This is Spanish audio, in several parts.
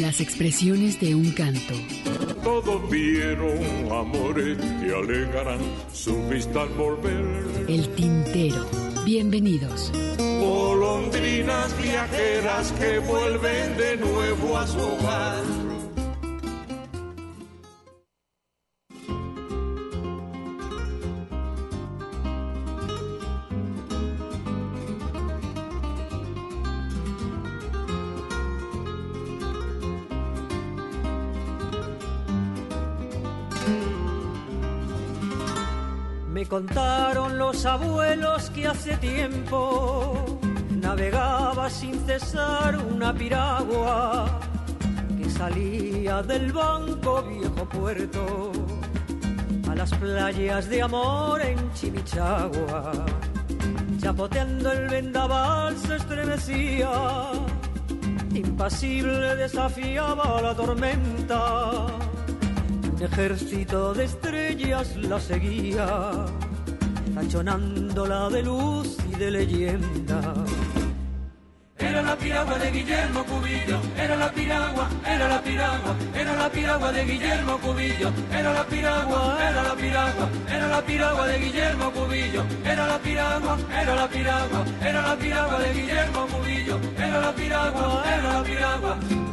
Las expresiones de un canto. Todos vieron amores que alegarán su vista al volver. El tintero. Bienvenidos. Golondrinas viajeras que vuelven de nuevo a su hogar. Contaron los abuelos que hace tiempo navegaba sin cesar una piragua que salía del banco viejo puerto a las playas de amor en Chimichagua. Chapoteando el vendaval se estremecía, impasible desafiaba la tormenta. Un ejército de estrellas la seguía, tachonándola de luz y de leyenda. Era la piragua de Guillermo Cubillo, era la piragua, era la piragua, era la piragua de Guillermo Cubillo, era la piragua, era la piragua, era la piragua de Guillermo Cubillo, era la piragua, era la piragua, era la piragua de Guillermo Cubillo, era la piragua, era la piragua.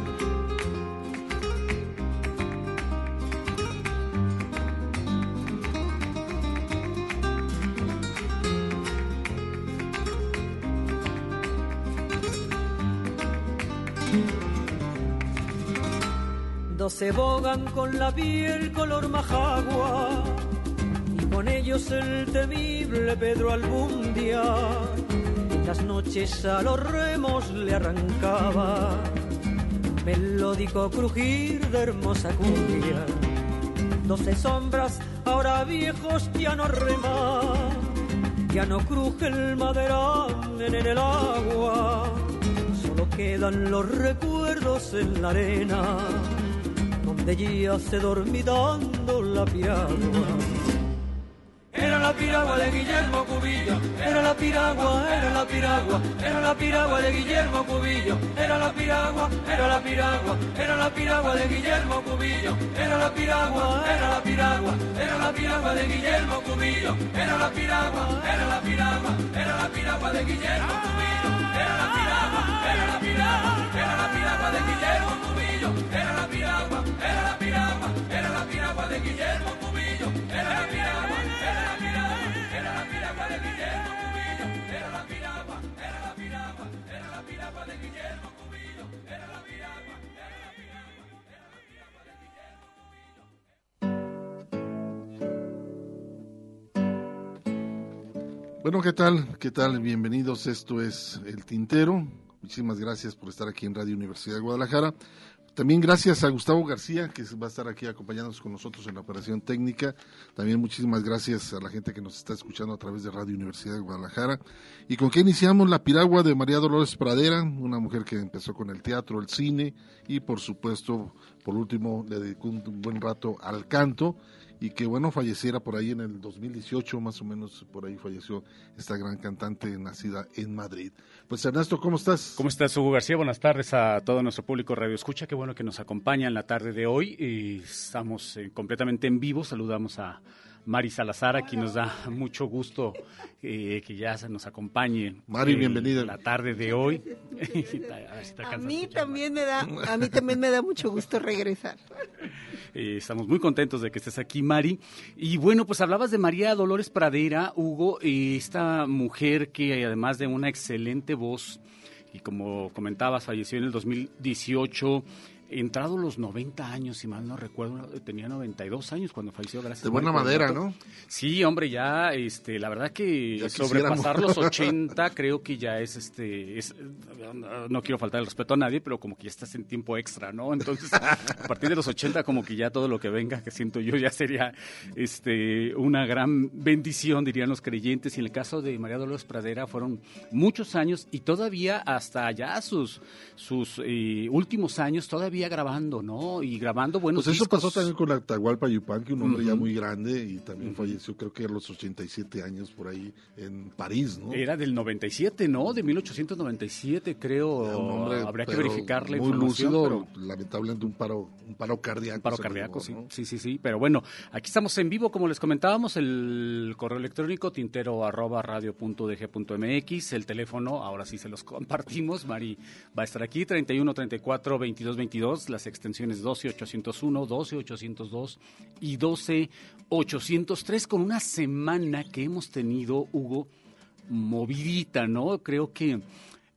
Doce bogan con la piel color majagua y con ellos el temible Pedro Albundia. Las noches a los remos le arrancaba melódico crujir de hermosa cumbia. Doce sombras, ahora viejos, ya no reman, ya no cruje el maderán en el agua. Solo quedan los recuerdos en la arena donde yace dormitando la piragua. Era la piragua de Guillermo Cubillo, era la piragua, era la piragua, era la piragua de Guillermo Cubillo, era la piragua, era la piragua, era la piragua de Guillermo Cubillo, era la piragua, era la piragua, era la piragua de Guillermo Cubillo, era la piragua, era la piragua, era la piragua de Guillermo Cubillo, era la piragua, era la piragua, era la piragua de Guillermo Cubillo, era la piragua, era la piragua, era la piragua de Guillermo Cubillo, era la piragua, era la piragua, era la piragua de Guillermo Cubillo, era la piragua, era la piragua, era la piragua de Guillermo Cubillo, era la piragua, era la piragua, era la piragua de Guillermo. Bueno, ¿qué tal? ¿Qué tal? Bienvenidos. Esto es El Tintero. Muchísimas gracias por estar aquí en Radio Universidad de Guadalajara. También gracias a Gustavo García, que va a estar aquí acompañándonos con nosotros en la operación técnica. También muchísimas gracias a la gente que nos está escuchando a través de Radio Universidad de Guadalajara. ¿Y con qué iniciamos? La piragua de María Dolores Pradera, una mujer que empezó con el teatro, el cine y por supuesto, por último, le dedicó un buen rato al canto y que bueno falleciera por ahí en el 2018 más o menos por ahí falleció esta gran cantante nacida en Madrid. Pues Ernesto, ¿cómo estás? ¿Cómo estás, Hugo García? Buenas tardes a todo nuestro público Radio Escucha. Qué bueno que nos acompaña en la tarde de hoy. Estamos eh, completamente en vivo. Saludamos a Mari Salazar, aquí nos da mucho gusto eh, que ya se nos acompañe. Mari, eh, bienvenida. La tarde de hoy. a, ver si te A alcanzas mí también me da, a mí también me da mucho gusto regresar. Eh, estamos muy contentos de que estés aquí, Mari. Y bueno, pues hablabas de María Dolores Pradera, Hugo, eh, esta mujer que además de una excelente voz, y como comentabas, falleció en el 2018. Entrado los 90 años, si mal no recuerdo, tenía 92 años cuando falleció, gracias. De buena madera, ¿no? Sí, hombre, ya, este, la verdad que Ya sobrepasar quisiéramos. los 80 creo que ya es, este, es, no quiero faltar el respeto a nadie, pero como que ya estás en tiempo extra, ¿no? Entonces, a partir de los 80 como que ya todo lo que venga, que siento yo, ya sería, este, una gran bendición, dirían los creyentes. Y en el caso de María Dolores Pradera fueron muchos años y todavía hasta ya sus, sus eh, últimos años todavía grabando, ¿no? Y grabando buenos Pues eso discos. pasó también con la Atahualpa Yupanqui, un hombre ya muy grande y también falleció creo que a los 87 años por ahí en París, ¿no? Era del 97, ¿no? De 1897, creo. Hombre, Habría que pero verificar la muy lúcido, pero- lamentablemente un paro, un paro cardíaco. Un paro cardíaco, sí. ¿no? sí, sí, sí. Pero bueno, aquí estamos en vivo, como les comentábamos, el correo electrónico tintero arroba radio punto DG punto MX, el teléfono, ahora sí se los compartimos, Mari va a estar aquí, 31 34 22 22, las extensiones 12 801, 12 802 y 12 803, con una semana que hemos tenido, Hugo, movidita, ¿no? Creo que...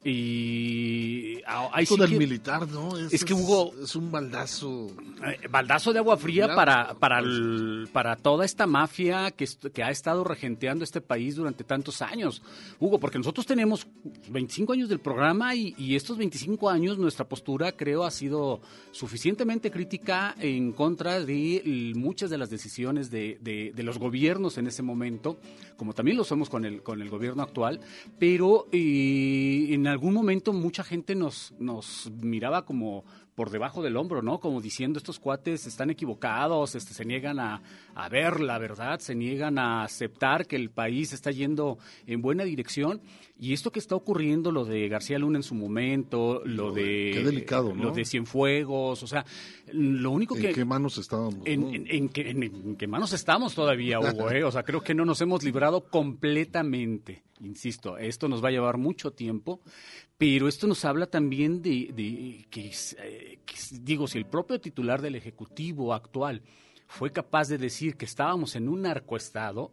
Y Esto sí del que- militar, ¿no? Es, es que hubo- Es un baldazo. eh, baldazo de agua fría para para el- para toda esta mafia que, que ha estado regenteando este país durante tantos años. Hugo, porque nosotros tenemos 25 años del programa y, y estos 25 años nuestra postura creo ha sido suficientemente crítica en contra de muchas de las decisiones de, de- de los gobiernos en ese momento, como también lo somos con el con el gobierno actual, pero eh, en algún momento mucha gente nos nos miraba como por debajo del hombro, ¿no? Como diciendo estos cuates están equivocados, este, se niegan a, a ver la verdad, se niegan a aceptar que el país está yendo en buena dirección. Y esto que está ocurriendo, lo de García Luna en su momento, lo de... Qué delicado, ¿no? Lo de Cienfuegos, o sea, lo único que... ¿En qué manos estábamos? En, no? en- en en- en qué manos estamos todavía, Hugo? eh? O sea, creo que no nos hemos librado completamente. Insisto, esto nos va a llevar mucho tiempo, pero esto nos habla también de, de que, eh, que digo, si el propio titular del Ejecutivo actual fue capaz de decir que estábamos en un narcoestado,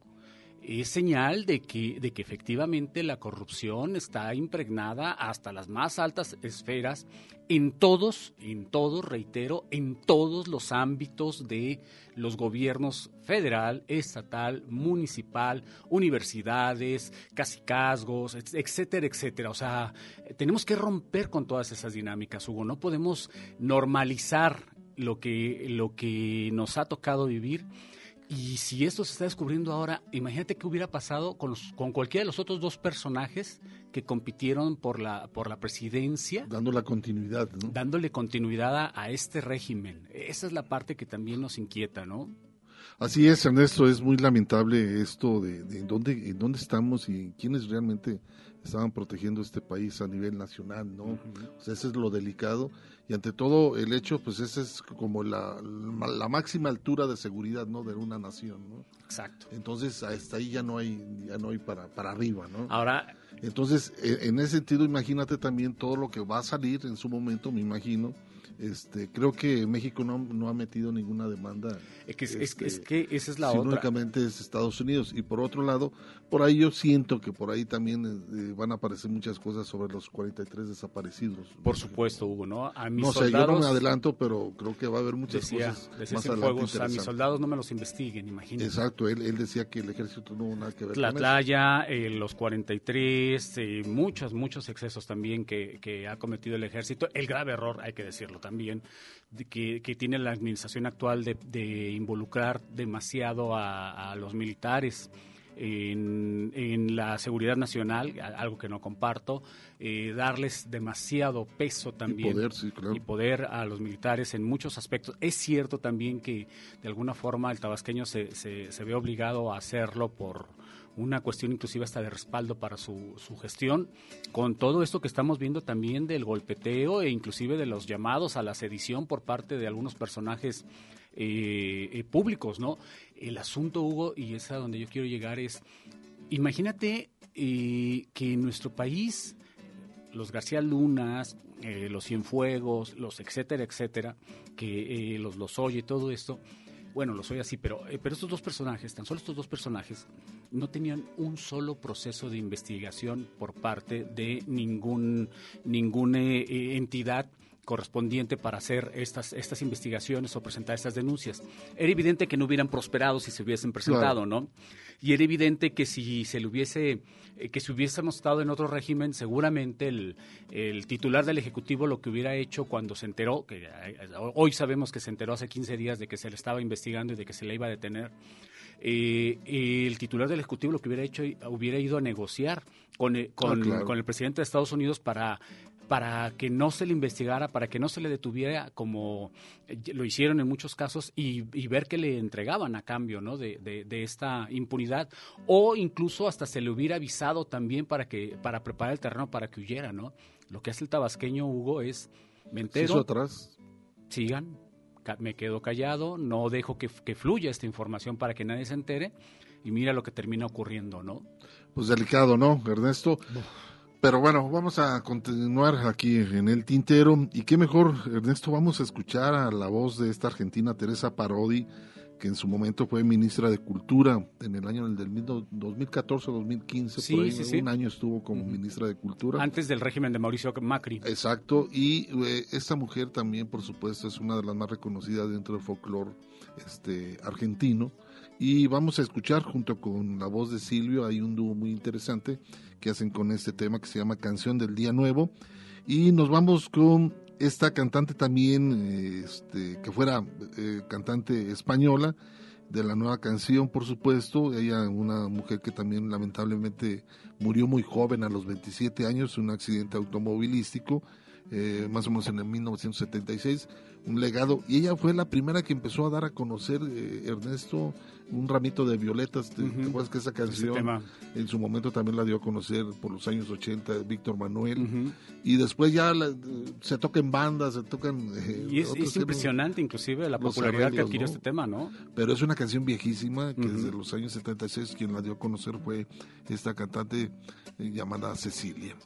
es señal de que, de que efectivamente la corrupción está impregnada hasta las más altas esferas en todos, en todos, reitero, en todos los ámbitos de los gobiernos federal, estatal, municipal, universidades, casicazgos, et- etcétera, etcétera. O sea, tenemos que romper con todas esas dinámicas, Hugo. No podemos normalizar lo que, lo que nos ha tocado vivir. Y si esto se está descubriendo ahora, imagínate qué hubiera pasado con, los- con cualquiera de los otros dos personajes que compitieron por la, por la presidencia, Dando la continuidad, ¿no? dándole continuidad a, a este régimen. Esa es la parte que también nos inquieta, ¿no? Así es, Ernesto, es muy lamentable esto de, dónde, en dónde estamos y quiénes realmente estaban protegiendo este país a nivel nacional, ¿no? O sea, ese es lo delicado y ante todo el hecho, pues esa es como la, la máxima altura de seguridad, ¿no? De una nación, ¿no? Exacto. Entonces hasta ahí ya no hay, ya no hay para, para arriba, ¿no? Ahora, Entonces, e- en ese sentido, imagínate también todo lo que va a salir en su momento, me imagino. Este, creo que México no, no ha metido ninguna demanda. es que, es, es que- este, es que esa es la otra. únicamente es Estados Unidos. Y por otro lado, por ahí yo siento que por ahí también eh, van a aparecer muchas cosas sobre los 43 desaparecidos. Por supuesto, Hugo, ¿no? A mis No sé, yo soldados, no me adelanto, pero creo que va a haber muchas decía, cosas decía más adelante a mis soldados no me los investiguen, imagínate. Exacto, él, él decía que el ejército no tuvo nada que ver con eso. Tlatlaya, eh, los 43, eh, muchos, muchos excesos también que, que ha cometido el ejército. El grave error, hay que decirlo también, de que, que tiene la administración actual de, de involucrar demasiado a, a los militares. En, en la seguridad nacional, algo que no comparto, eh, darles demasiado peso también poder, sí, claro. y poder a los militares en muchos aspectos. Es cierto también que de alguna forma el tabasqueño se, se, se ve obligado a hacerlo por una cuestión inclusive hasta de respaldo para su, su gestión, con todo esto que estamos viendo también del golpeteo e inclusive de los llamados a la sedición por parte de algunos personajes eh, eh, públicos, ¿no? El asunto, Hugo, y es a donde yo quiero llegar, es, imagínate eh, que en nuestro país los García Lunas, eh, los Cienfuegos, los etcétera, etcétera, que eh, los los oye todo esto, bueno, los oye así, pero, pero estos dos personajes, tan solo estos dos personajes, no tenían un solo proceso de investigación por parte de ningún, ninguna entidad correspondiente para hacer estas, estas investigaciones o presentar estas denuncias. Era evidente que no hubieran prosperado si se hubiesen presentado, ¿no? Y era evidente que si se le hubiese, eh, que si hubiésemos estado en otro régimen, seguramente el, el titular del Ejecutivo lo que hubiera hecho cuando se enteró, que eh, hoy sabemos que se enteró hace 15 días de que se le estaba investigando y de que se le iba a detener, eh, el titular del Ejecutivo lo que hubiera hecho, hubiera ido a negociar con, con, Ah, claro. con el presidente de Estados Unidos para para que no se le investigara, para que no se le detuviera como eh, lo hicieron en muchos casos y, y ver que le entregaban a cambio ¿no? de, de- de esta impunidad o incluso hasta se le hubiera avisado también para que para preparar el terreno para que huyera, ¿no? Lo que hace el tabasqueño Hugo es me entero, atrás. sigan, me quedo callado, no dejo que, que fluya esta información para que nadie se entere y mira lo que termina ocurriendo, ¿no? Pues delicado, ¿no, Ernesto? Pero bueno, vamos a continuar aquí en el tintero. Y qué mejor, Ernesto, vamos a escuchar a la voz de esta argentina, Teresa Parodi, que en su momento fue ministra de Cultura en el año del 2014-2015. Sí, por ahí, sí, sí. Un año estuvo como ministra de Cultura. Antes del régimen de Mauricio Macri. Exacto, y eh, esta mujer también, por supuesto, es una de las más reconocidas dentro del folclore este, argentino. Y vamos a escuchar junto con la voz de Silvio, hay un dúo muy interesante que hacen con este tema que se llama Canción del Día Nuevo. Y nos vamos con esta cantante también, eh, este, que fuera eh, cantante española, de la nueva canción, por supuesto. Ella, una mujer que también lamentablemente murió muy joven, a los 27 años, en un accidente automovilístico, eh, más o menos en el 1976, un legado. Y ella fue la primera que empezó a dar a conocer, eh, Ernesto, un ramito de violetas. ¿Te, acuerdas que esa canción en su momento también la dio a conocer por los años 80 Víctor Manuel? Y después ya la- se toca en bandas, se tocan... eh, Y es, impresionante inclusive la popularidad que adquirió ¿no? este tema, ¿no? pero es una canción viejísima que desde los años 76 quien la dio a conocer fue esta cantante eh, llamada Cecilia.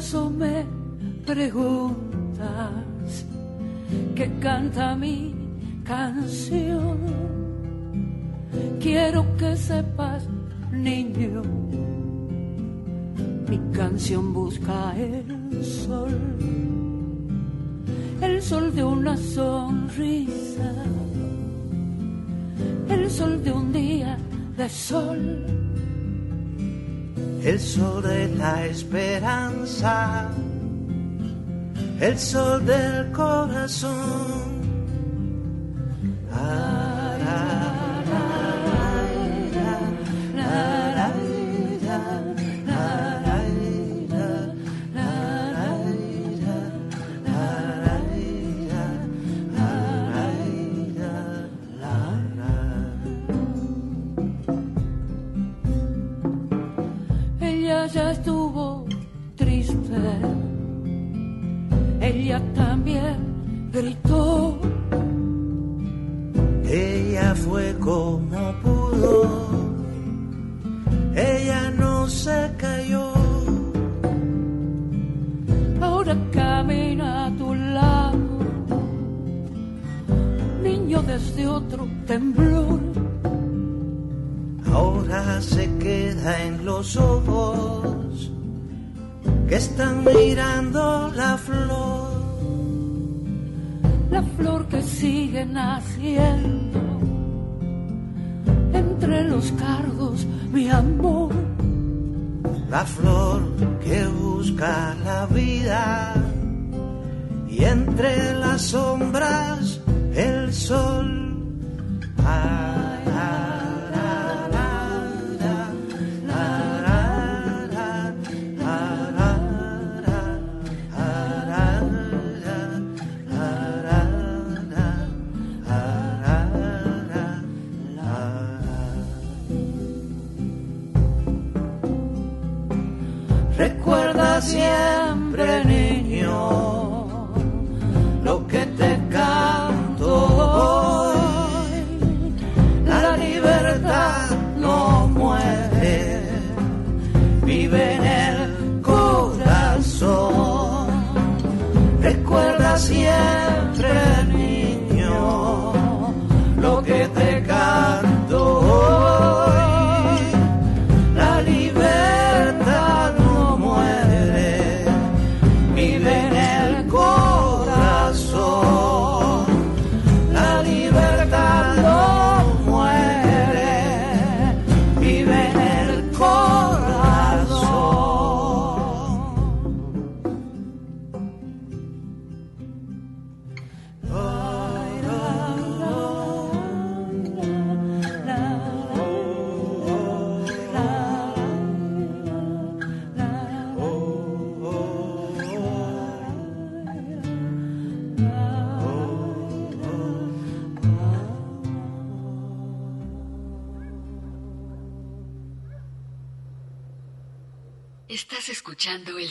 Acaso me preguntas qué canta mi canción, quiero que sepas, niño, mi canción busca el sol, el sol de una sonrisa, el sol de un día de sol. El sol de la esperanza, el sol del corazón. Gritó. Ella fue como pudo, ella no se cayó. Ahora camina a tu lado, niño desde otro temblor. Ahora se queda en los ojos que están mirando la flor. La flor que sigue naciendo entre los cardos, mi amor. La flor que busca la vida y entre las sombras el sol. Ah,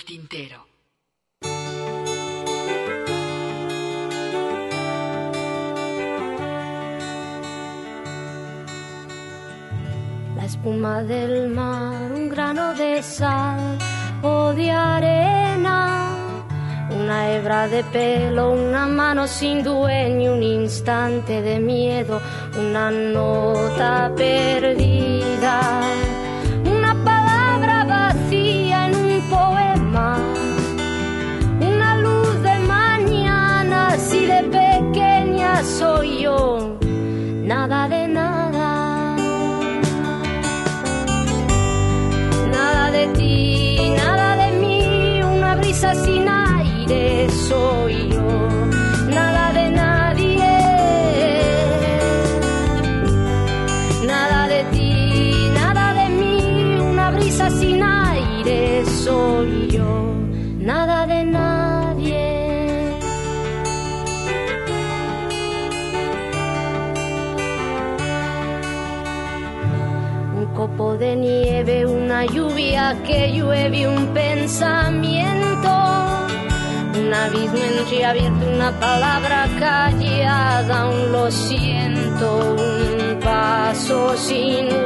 La espuma del mar, un grano de sal o de arena, una hebra de pelo, una mano sin dueño, un instante de miedo, una nota perdida, soy yo, nada de nada. Nada de ti, nada de mí, una brisa sin aire soy copo de nieve, una lluvia que llueve, un pensamiento, un abismo entreabierto, una palabra callada, un lo siento, un paso sin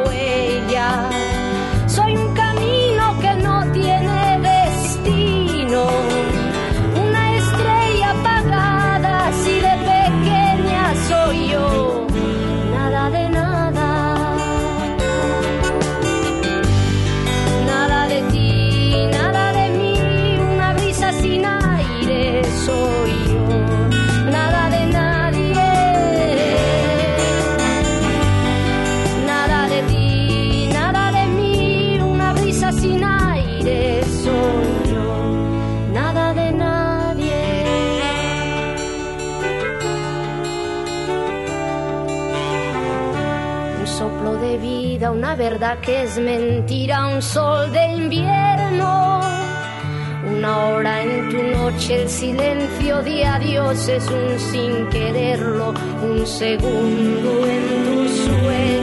que es mentira, un sol de invierno, una hora en tu noche, el silencio de adiós es un sin quererlo, un segundo en tu sueño.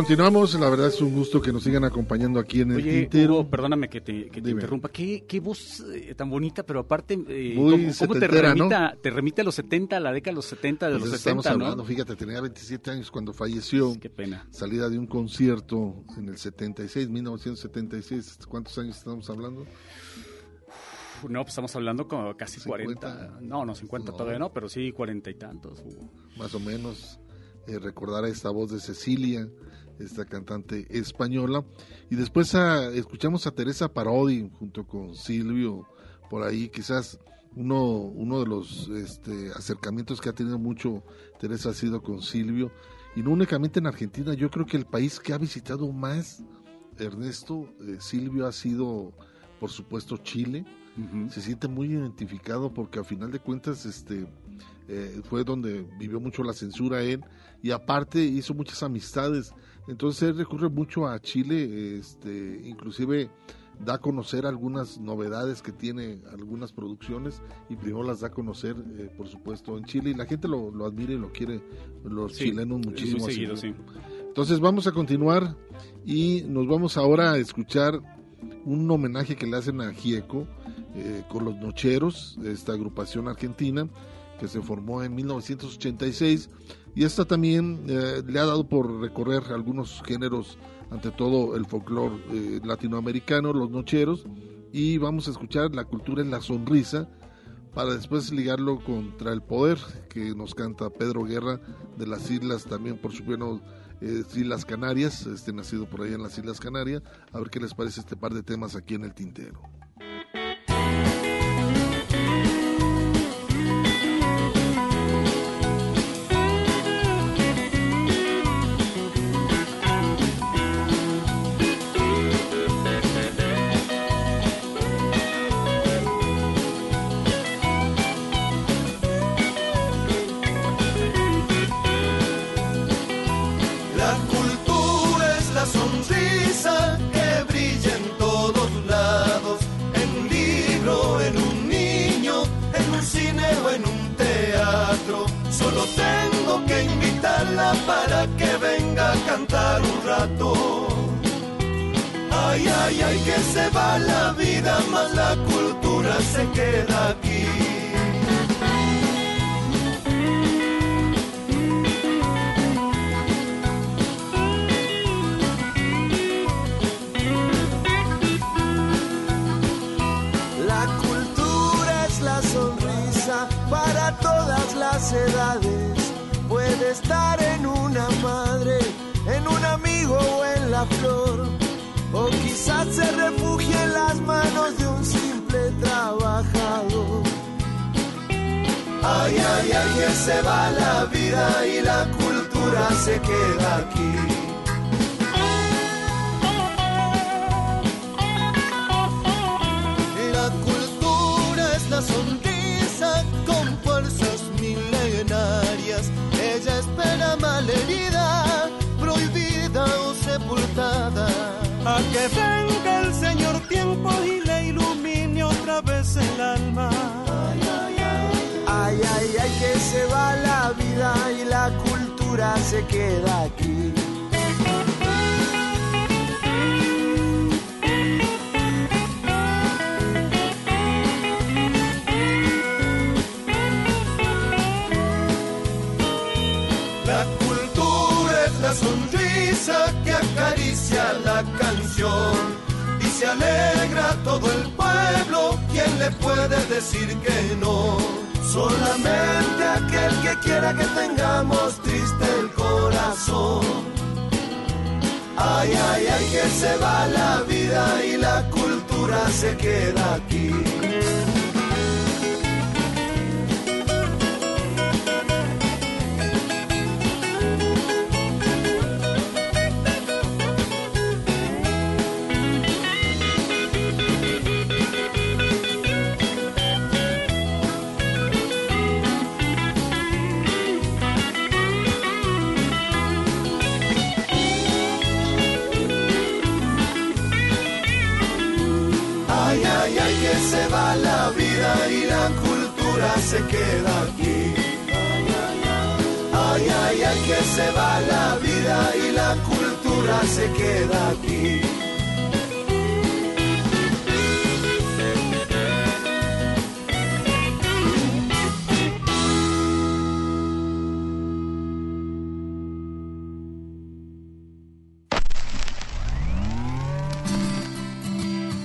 Continuamos, la verdad es un gusto que nos sigan acompañando aquí en el Oye, tintero. Hugo, perdóname que te, que te Dime. interrumpa. ¿Qué, qué voz eh, tan bonita, pero aparte, eh, Muy ¿cómo, te, remita, te remite a los 70, a la década de los 70, de Pues los estamos 60, hablando, ¿no? fíjate, tenía 27 años cuando falleció. Qué pena. Salida de un concierto en el 76, 1976. ¿Cuántos años estamos hablando? No, pues estamos hablando como casi 50. 40. No, no, 50 No. todavía no, pero sí 40 y tantos, Hugo. Más o menos. eh, recordar a esta voz de Cecilia, esta cantante española. Y después a, escuchamos a Teresa Parodi junto con Silvio por ahí, quizás uno, uno de los este, acercamientos que ha tenido mucho Teresa ha sido con Silvio. Y no únicamente en Argentina, yo creo que el país que ha visitado más Ernesto eh, Silvio ha sido, por supuesto, Chile. Se siente muy identificado porque a final de cuentas este, eh, fue donde vivió mucho la censura él y aparte hizo muchas amistades. Entonces él recurre mucho a Chile, este, inclusive da a conocer algunas novedades que tiene algunas producciones y primero las da a conocer, eh, por supuesto, en Chile. Y la gente lo, lo admira y lo quiere, los chilenos muchísimo. Entonces vamos a continuar y nos vamos ahora a escuchar un homenaje que le hacen a Gieco eh, con los Nocheros, esta agrupación argentina que se formó en 1986 y esta también eh, le ha dado por recorrer algunos géneros ante todo el folclore eh, latinoamericano, los nocheros, y vamos a escuchar La cultura en la sonrisa, para después ligarlo contra el poder, que nos canta Pedro Guerra de las islas, también por supuesto eh, Islas Canarias, este nacido por ahí en las Islas Canarias, a ver qué les parece este par de temas aquí en el tintero. Para que venga a cantar un rato. Ay, ay, ay, que se va la vida, más la cultura se queda aquí. La cultura es la sonrisa para todas las edades estar en una madre, en un amigo o en la flor, o quizás se refugie en las manos de un simple trabajador. Ay, ay, ay, se va la vida y la cultura se queda aquí. Tiempo y le ilumine otra vez el alma. Ay, ay, ay, que se va la vida y la cultura se queda aquí. que acaricia la canción se alegra todo el pueblo. ¿Quién le puede decir que no? Solamente aquel que quiera que tengamos triste el corazón. Ay, ay, ay, que se va la vida y la cultura se queda aquí. Se va la vida y la cultura se queda aquí. Ay, ay, ay, que se va la vida y la cultura se queda aquí.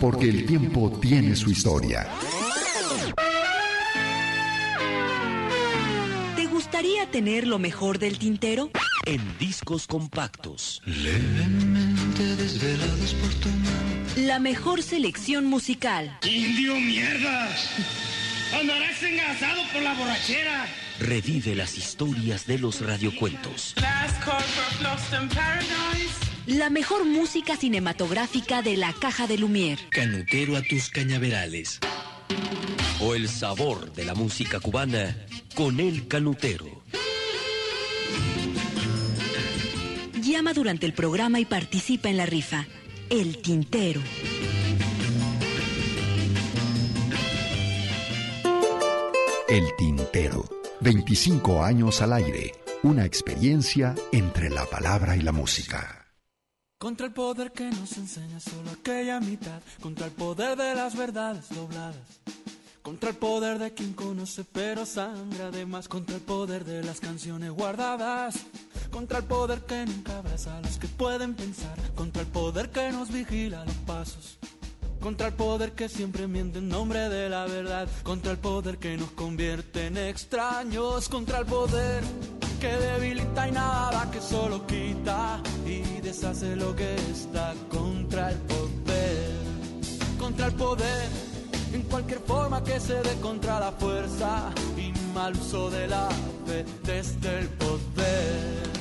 Porque el tiempo tiene su historia. ¿Te gustaría tener lo mejor del tintero? en discos compactos. Levemente desvelados por tu mano. La mejor selección musical. ¡Indio mierdas! ¡Andarás engasado por la borrachera! Revive las historias de los radiocuentos. La mejor música cinematográfica de la caja de Lumière. Canutero a tus cañaverales. O el sabor de la música cubana con el canutero. Llama durante el programa y participa en la rifa. El Tintero. El Tintero. 25 años al aire. Una experiencia entre la palabra y la música. Contra el poder que nos enseña solo aquella mitad. Contra el poder de las verdades dobladas. Contra el poder de quien conoce pero sangra además. Contra el poder de las canciones guardadas. Contra el poder que nunca abraza a los que pueden pensar. Contra el poder que nos vigila los pasos. Contra el poder que siempre miente en nombre de la verdad. Contra el poder que nos convierte en extraños. Contra el poder que debilita y nada que solo quita y deshace lo que está. Contra el poder. Contra el poder. En cualquier forma que se dé contra la fuerza y mal uso de la fe desde el poder.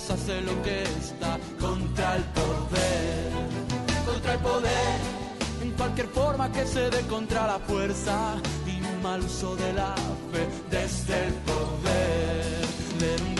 deshace lo que está contra el poder, contra el poder, en cualquier forma que se dé contra la fuerza y mal uso de la fe desde el poder.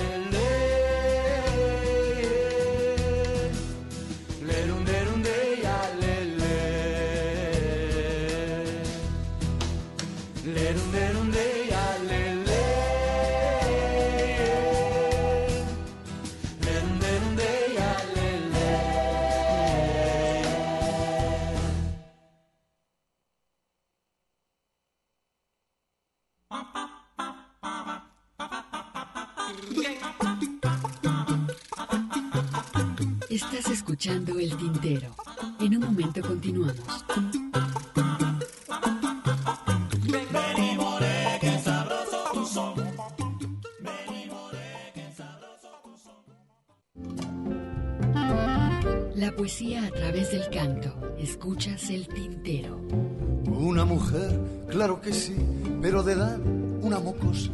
escuchando El Tintero. En un momento continuamos. La poesía a través del canto. Escuchas El Tintero. Una mujer, claro que sí, pero de edad una mocosa.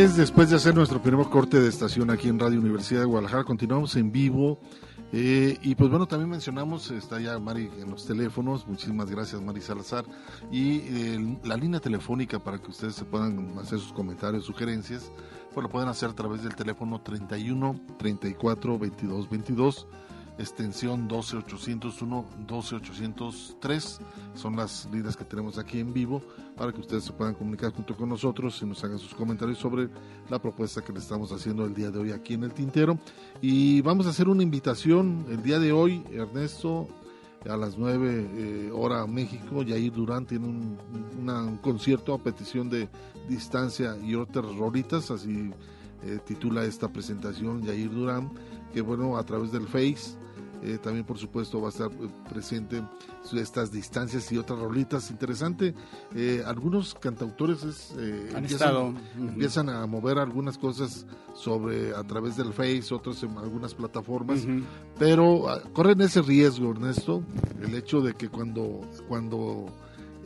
Es, después de hacer nuestro primer corte de estación aquí en Radio Universidad de Guadalajara, continuamos en vivo Eh, y pues bueno, también mencionamos, está ya Mari en los teléfonos, muchísimas gracias Mari Salazar, y eh, la línea telefónica para que ustedes se puedan hacer sus comentarios, sugerencias, pues lo pueden hacer a través del teléfono 31 34 22 22 extensión 12801, 12803. Son las líneas que tenemos aquí en vivo para que ustedes se puedan comunicar junto con nosotros y nos hagan sus comentarios sobre la propuesta que le estamos haciendo el día de hoy aquí en el Tintero. Y vamos a hacer una invitación el día de hoy, Ernesto, a las 9 eh, hora México. Yair Durán tiene un, concierto a petición de distancia y otras rolitas, así eh, titula esta presentación Yair Durán, que bueno, a través del Face eh, también, por supuesto, va a estar eh, presente estas distancias y otras rolitas. Interesante. Eh, algunos cantautores empiezan, a mover algunas cosas sobre a través del Face, otros en algunas plataformas, pero ah, corren ese riesgo, Ernesto, el hecho de que cuando cuando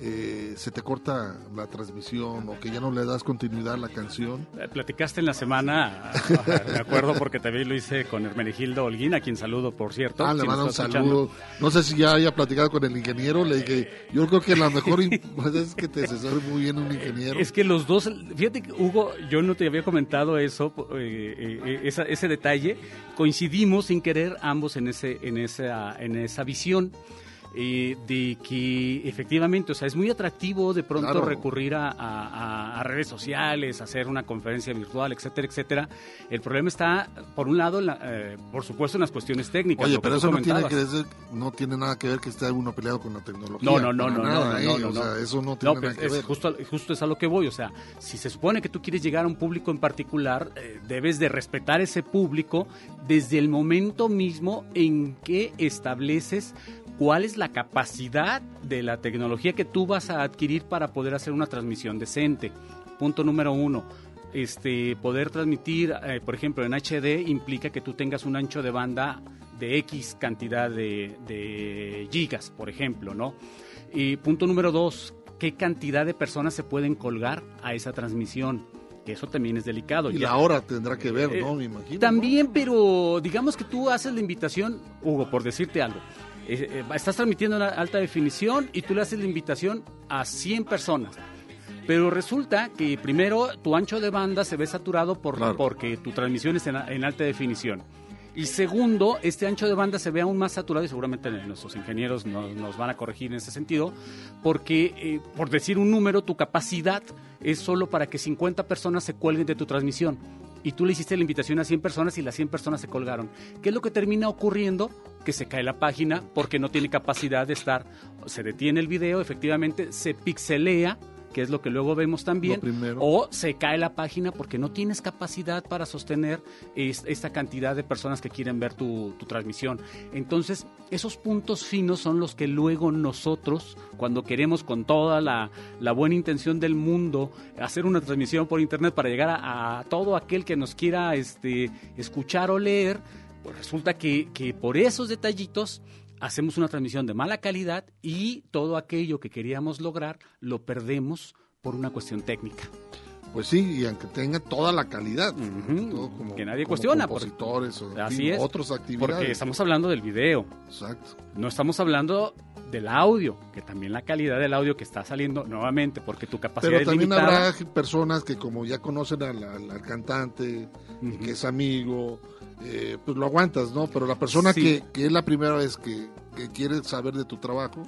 eh, se te corta la transmisión o que ya no le das continuidad a la canción. Eh, platicaste en la semana, me acuerdo porque también lo hice con Hermenegildo Holguín, a quien saludo, por cierto. Ah, le mando un saludo. No sé si ya haya platicado con el ingeniero, le dije, yo creo que la mejor pues, es que te asesore muy bien un ingeniero. Es que los dos, fíjate Hugo, yo no te había comentado eso, eh, ese detalle, coincidimos sin querer ambos en, ese, en, esa, en esa visión. Eh, de que efectivamente, o sea, es muy atractivo de pronto recurrir a, redes sociales, hacer una conferencia virtual, etcétera, etcétera. El problema está, por un lado, eh, por supuesto, en las cuestiones técnicas. Oye, pero eso no tiene, que no tiene nada que ver que esté uno peleado con la tecnología. No, no, no, no, no, no, no, O sea, eso no tiene nada pues, que ver. Justo, justo es a lo que voy, o sea, si se supone que tú quieres llegar a un público en particular, eh, debes de respetar ese público desde el momento mismo en que estableces cuál es la capacidad de la tecnología que tú vas a adquirir para poder hacer una transmisión decente. Punto número uno. Este, poder transmitir, eh, por ejemplo, en HD implica que tú tengas un ancho de banda de X cantidad de, gigas, por ejemplo, ¿no? Y punto número dos, ¿qué cantidad de personas se pueden colgar a esa transmisión? que eso también es delicado. Y la hora tendrá que ver, ¿no? Me imagino. También, pero digamos que tú haces la invitación, Hugo, por decirte algo. Eh, eh, estás transmitiendo en alta definición y tú le haces la invitación a 100 personas. Pero resulta que primero tu ancho de banda se ve saturado por, porque tu transmisión es en, alta definición. Y segundo, este ancho de banda se ve aún más saturado y seguramente nuestros ingenieros nos, van a corregir en ese sentido, porque eh, por decir un número, tu capacidad es solo para que 50 personas se cuelguen de tu transmisión y tú le hiciste la invitación a 100 personas y las 100 personas se colgaron. ¿Qué es lo que termina ocurriendo? Que se cae la página porque no tiene capacidad de estar, se detiene el video, efectivamente se pixelea que es lo que luego vemos también, o se cae la página porque no tienes capacidad para sostener esta cantidad de personas que quieren ver tu, transmisión. Entonces, esos puntos finos son los que luego nosotros, cuando queremos con toda la, buena intención del mundo hacer una transmisión por internet para llegar a, todo aquel que nos quiera este, escuchar o leer, pues resulta que, que por esos detallitos hacemos una transmisión de mala calidad y todo aquello que queríamos lograr lo perdemos por una cuestión técnica. Pues sí, y aunque tenga toda la calidad, que nadie cuestiona, compositores o otros actividades. Porque estamos hablando del video. Exacto. No estamos hablando del audio, que también la calidad del audio que está saliendo nuevamente, porque tu capacidad Pero también habrá personas que como ya conocen al, cantante, que es amigo, eh, pues lo aguantas, ¿no? Pero la persona que, es la primera vez que, quiere saber de tu trabajo,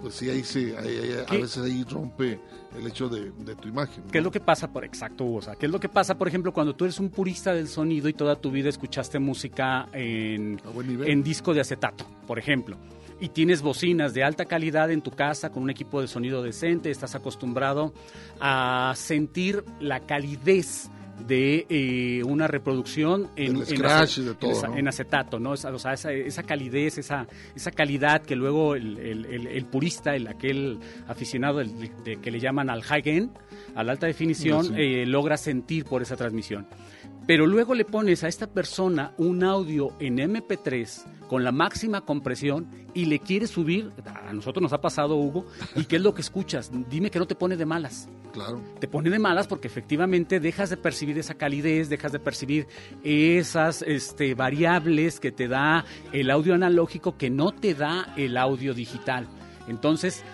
pues sí, ahí sí, a veces ahí rompe el hecho de, tu imagen. ¿Qué es lo que pasa por exacto, o sea, qué es lo que pasa, por ejemplo, cuando tú eres un purista del sonido y toda tu vida escuchaste música en, en disco de acetato, por ejemplo? y tienes bocinas de alta calidad en tu casa con un equipo de sonido decente, estás acostumbrado a sentir la calidez de eh, una reproducción en, en, acetato, ¿no? O sea, esa, calidez, esa, esa calidad que luego el, purista, el aquel aficionado de, que le llaman al high-end, a la alta definición, eh, logra sentir por esa transmisión. Pero luego le pones a esta persona un audio en MP3 con la máxima compresión y le quieres subir, a nosotros nos ha pasado, Hugo, ¿y qué es lo que escuchas? Dime que no te pone de malas. Claro. Te pone de malas porque efectivamente dejas de percibir esa calidez, dejas de percibir esas este, variables que te da el audio analógico que no te da el audio digital. Entonces,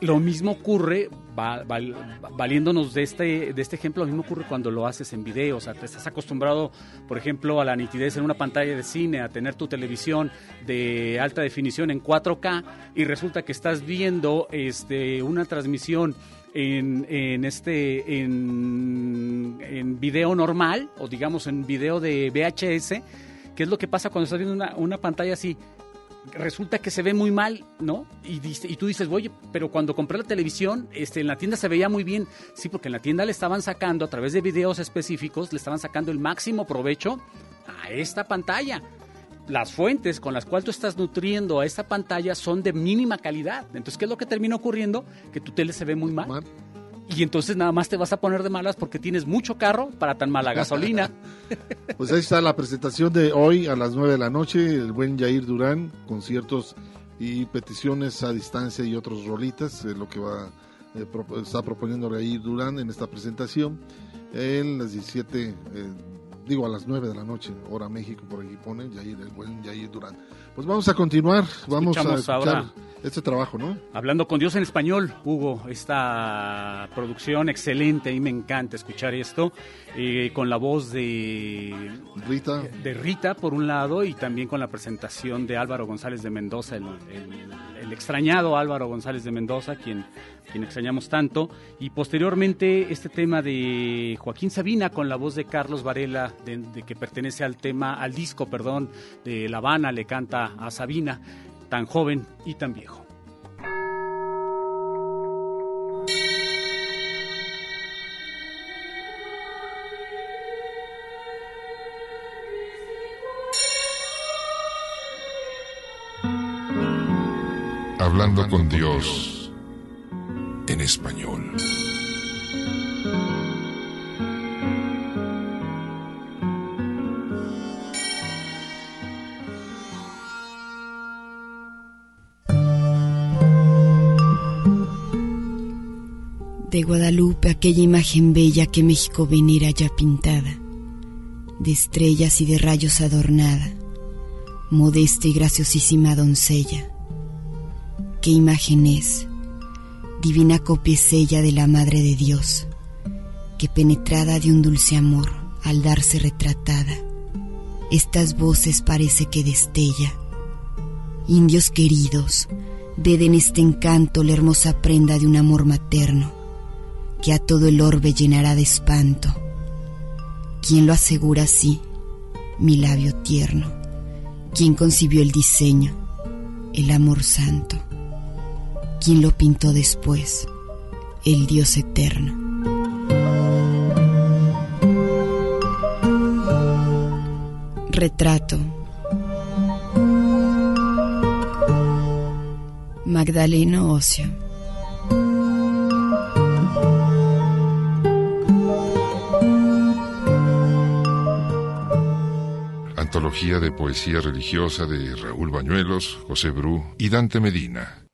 lo mismo ocurre, valiéndonos de este, de este ejemplo, lo mismo ocurre cuando lo haces en video. O sea, te estás acostumbrado, por ejemplo, a la nitidez en una pantalla de cine, a tener tu televisión de alta definición en 4K y resulta que estás viendo este, una transmisión en, en, este en, en video normal o digamos en video de VHS, ¿qué es lo que pasa cuando estás viendo una, una pantalla así? Resulta que se ve muy mal, ¿no? Y, y tú dices, oye, pero cuando compré la televisión, este, en la tienda se veía muy bien. Sí, porque en la tienda le estaban sacando, a través de videos específicos, le estaban sacando el máximo provecho a esta pantalla. Las fuentes con las cuales tú estás nutriendo a esta pantalla son de mínima calidad. Entonces, ¿qué es lo que termina ocurriendo? Que tu tele se ve muy mal. Y entonces nada más te vas a poner de malas porque tienes mucho carro para tan mala gasolina. pues ahí está la presentación de hoy a las 9 de la noche, el buen Jair Durán, conciertos y peticiones a distancia y otros rolitas, es lo que va eh, está proponiendo Jair Durán en esta presentación. En las 17, eh, digo a las 9 de la noche, hora México, por aquí pone Jair, el buen Jair Durán. Pues vamos a continuar, vamos a escuchar este trabajo, ¿no? Hablando con Dios en español, Hugo, esta producción excelente, y me encanta escuchar esto, eh, con la voz de Rita. De Rita, por un lado, y también con la presentación de Álvaro González de Mendoza, el, extrañado Álvaro González de Mendoza, quien, quien extrañamos tanto, y posteriormente este tema de Joaquín Sabina con la voz de Carlos Varela, de que pertenece al tema, al disco, perdón, de La Habana, le canta a Sabina tan joven y tan viejo. Hablando con Dios en español. de Guadalupe aquella imagen bella que México venera ya pintada, de estrellas y de rayos adornada, modesta y graciosísima doncella. ¿Qué imagen es? Divina copia de la Madre de Dios, que penetrada de un dulce amor, al darse retratada, estas voces parece que destella. Indios queridos, ved en este encanto la hermosa prenda de un amor materno, que a todo el orbe llenará de espanto. ¿Quién lo asegura así? Mi labio tierno. ¿Quién concibió el diseño? El amor santo. ¿Quién lo pintó después? El Dios eterno. Retrato. Magdaleno Ocio. antología de poesía religiosa de Raúl Bañuelos, José Bru y Dante Medina.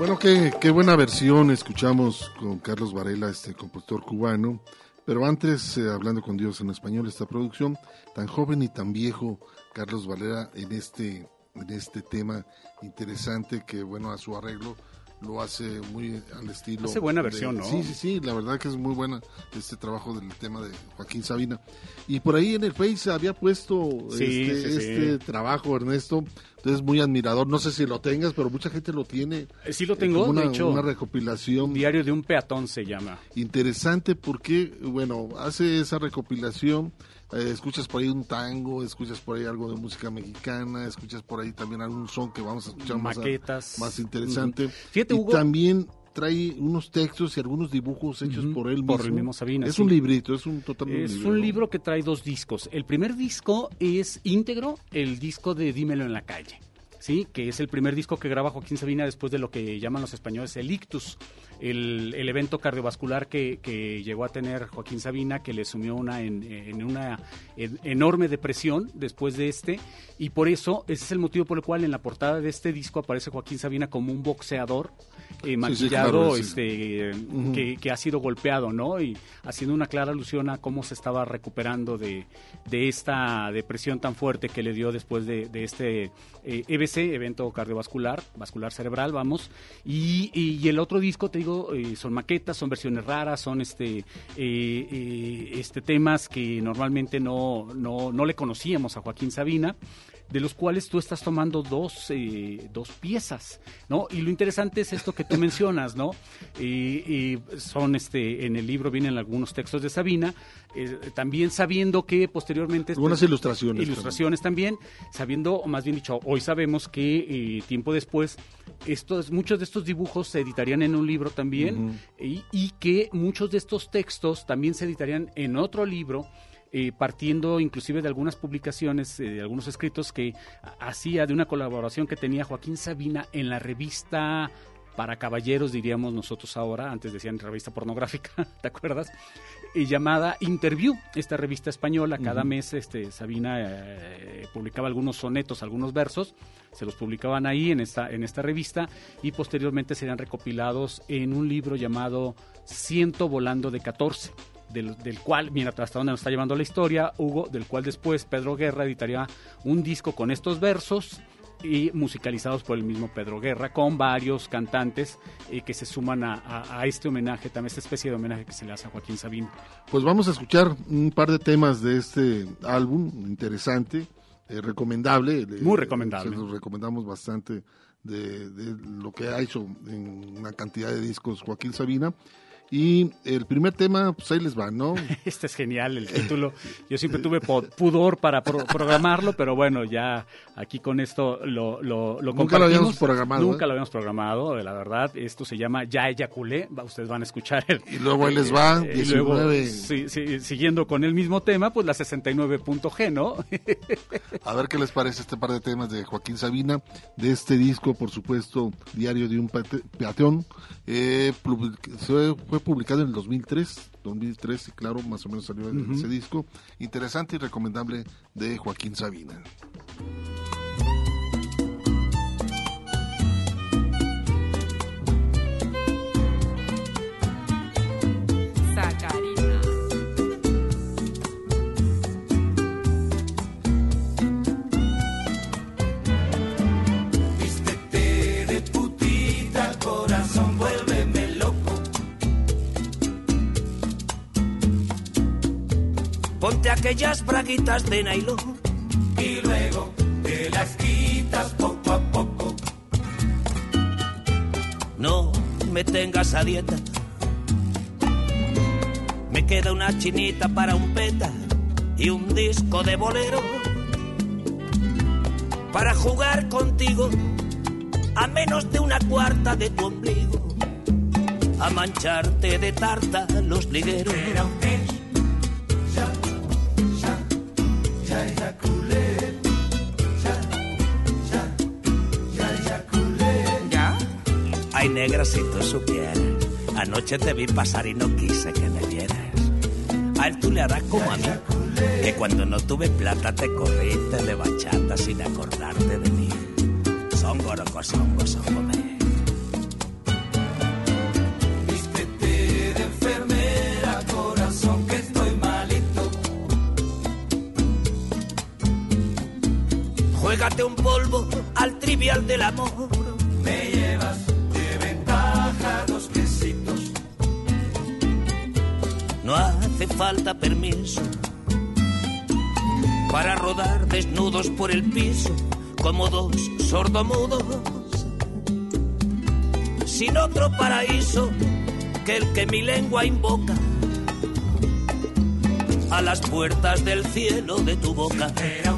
Bueno, qué, qué buena versión escuchamos con Carlos Varela, este compositor cubano. Pero antes, eh, hablando con Dios en español, esta producción, tan joven y tan viejo, Carlos Varela, en este, en este tema interesante que, bueno, a su arreglo lo hace muy al estilo. Hace buena versión, ¿no? Sí, sí, sí, la verdad que es muy buena este trabajo del tema de Joaquín Sabina. Y por ahí en el Face había puesto este, este trabajo, Ernesto. Entonces, muy admirador. No sé si lo tengas, pero mucha gente lo tiene. Eh, sí lo tengo, una, de hecho. Una recopilación. Diario de un peatón se llama. Interesante porque, bueno, hace esa recopilación eh, escuchas por ahí un tango, escuchas por ahí algo de música mexicana, escuchas por ahí también algún son que vamos a escuchar Maquetas. más, más interesante. Fíjate, y también trae unos textos y algunos dibujos hechos por él mismo. Por el mismo Sabina. Es un librito, es un total Es libro, un libro que trae dos discos. El primer disco es íntegro, el disco de Dímelo en la calle. Sí, que es el primer disco que graba Joaquín Sabina después de lo que llaman los españoles el ictus, el, el evento cardiovascular que, que, llegó a tener Joaquín Sabina, que le sumió una en, en una en, enorme depresión después de este, y por eso ese es el motivo por el cual en la portada de este disco aparece Joaquín Sabina como un boxeador eh, maquillado, sí, sí, claro, este, uh -huh. que, que, ha sido golpeado, ¿no? Y haciendo una clara alusión a cómo se estaba recuperando de, de esta depresión tan fuerte que le dio después de, de este eh, EBC, evento cardiovascular, vascular cerebral, vamos. Y, y, y el otro disco, te digo, eh, son maquetas, son versiones raras, son este, este temas que normalmente no, no, no le conocíamos a Joaquín Sabina de los cuales tú estás tomando dos, eh, dos piezas, ¿no? Y lo interesante es esto que tú mencionas, ¿no? Y, y, son, este, en el libro vienen algunos textos de Sabina, eh, también sabiendo que posteriormente... Algunas pues, ilustraciones. Ilustraciones también. también, sabiendo, o más bien dicho, hoy sabemos que eh, tiempo después estos, muchos de estos dibujos se editarían en un libro también uh -huh. y, y que muchos de estos textos también se editarían en otro libro eh, partiendo inclusive de algunas publicaciones, eh, de algunos escritos que hacía de una colaboración que tenía Joaquín Sabina en la revista para caballeros, diríamos nosotros ahora, antes decían revista pornográfica, ¿te acuerdas? Y llamada Interview, esta revista española, cada uh -huh. mes este, Sabina eh, publicaba algunos sonetos, algunos versos, se los publicaban ahí en esta, en esta revista y posteriormente serían recopilados en un libro llamado Ciento Volando de 14 del, del, cual, mira, hasta dónde nos está llevando la historia, Hugo, del cual después Pedro Guerra editaría un disco con estos versos y musicalizados por el mismo Pedro Guerra, con varios cantantes eh, que se suman a, a, a, este homenaje, también esta especie de homenaje que se le hace a Joaquín Sabín. Pues vamos a escuchar un par de temas de este álbum, interesante, eh, recomendable. Muy recomendable. Se los recomendamos bastante de, de lo que ha hecho en una cantidad de discos Joaquín Sabina. Y el primer tema, pues ahí les va, ¿no? Este es genial, el título. Yo siempre tuve pudor para pro programarlo, pero bueno, ya aquí con esto lo, lo, lo Nunca lo habíamos programado. Nunca ¿eh? lo habíamos programado, la verdad. Esto se llama Ya Eyaculé. Ustedes van a escuchar el, Y luego ahí les va, eh, 19. Luego, sí, sí, siguiendo con el mismo tema, pues la 69.g, ¿no? a ver qué les parece este par de temas de Joaquín Sabina, de este disco, por supuesto, Diario de un Peatón. Eh, fue publicado en el 2003, 2003 y claro, más o menos salió uh -huh. ese disco. Interesante y recomendable de Joaquín Sabina. Aquellas braguitas de nylon y luego te las quitas poco a poco. No me tengas a dieta. Me queda una chinita para un peta y un disco de bolero para jugar contigo a menos de una cuarta de tu ombligo, a mancharte de tarta los ligueros. Era un negra, si tú supieras. Anoche te vi pasar y no quise que me vieras. A él tú le harás como a mí, que cuando no tuve plata te corriste de bachata sin acordarte de mí. Son gorocos, son jodí. Vístete de enfermera corazón que estoy malito. Juégate un polvo al trivial del amor falta permiso para rodar desnudos por el piso como dos sordomudos. Sin otro paraíso que el que mi lengua invoca a las puertas del cielo de tu boca. Era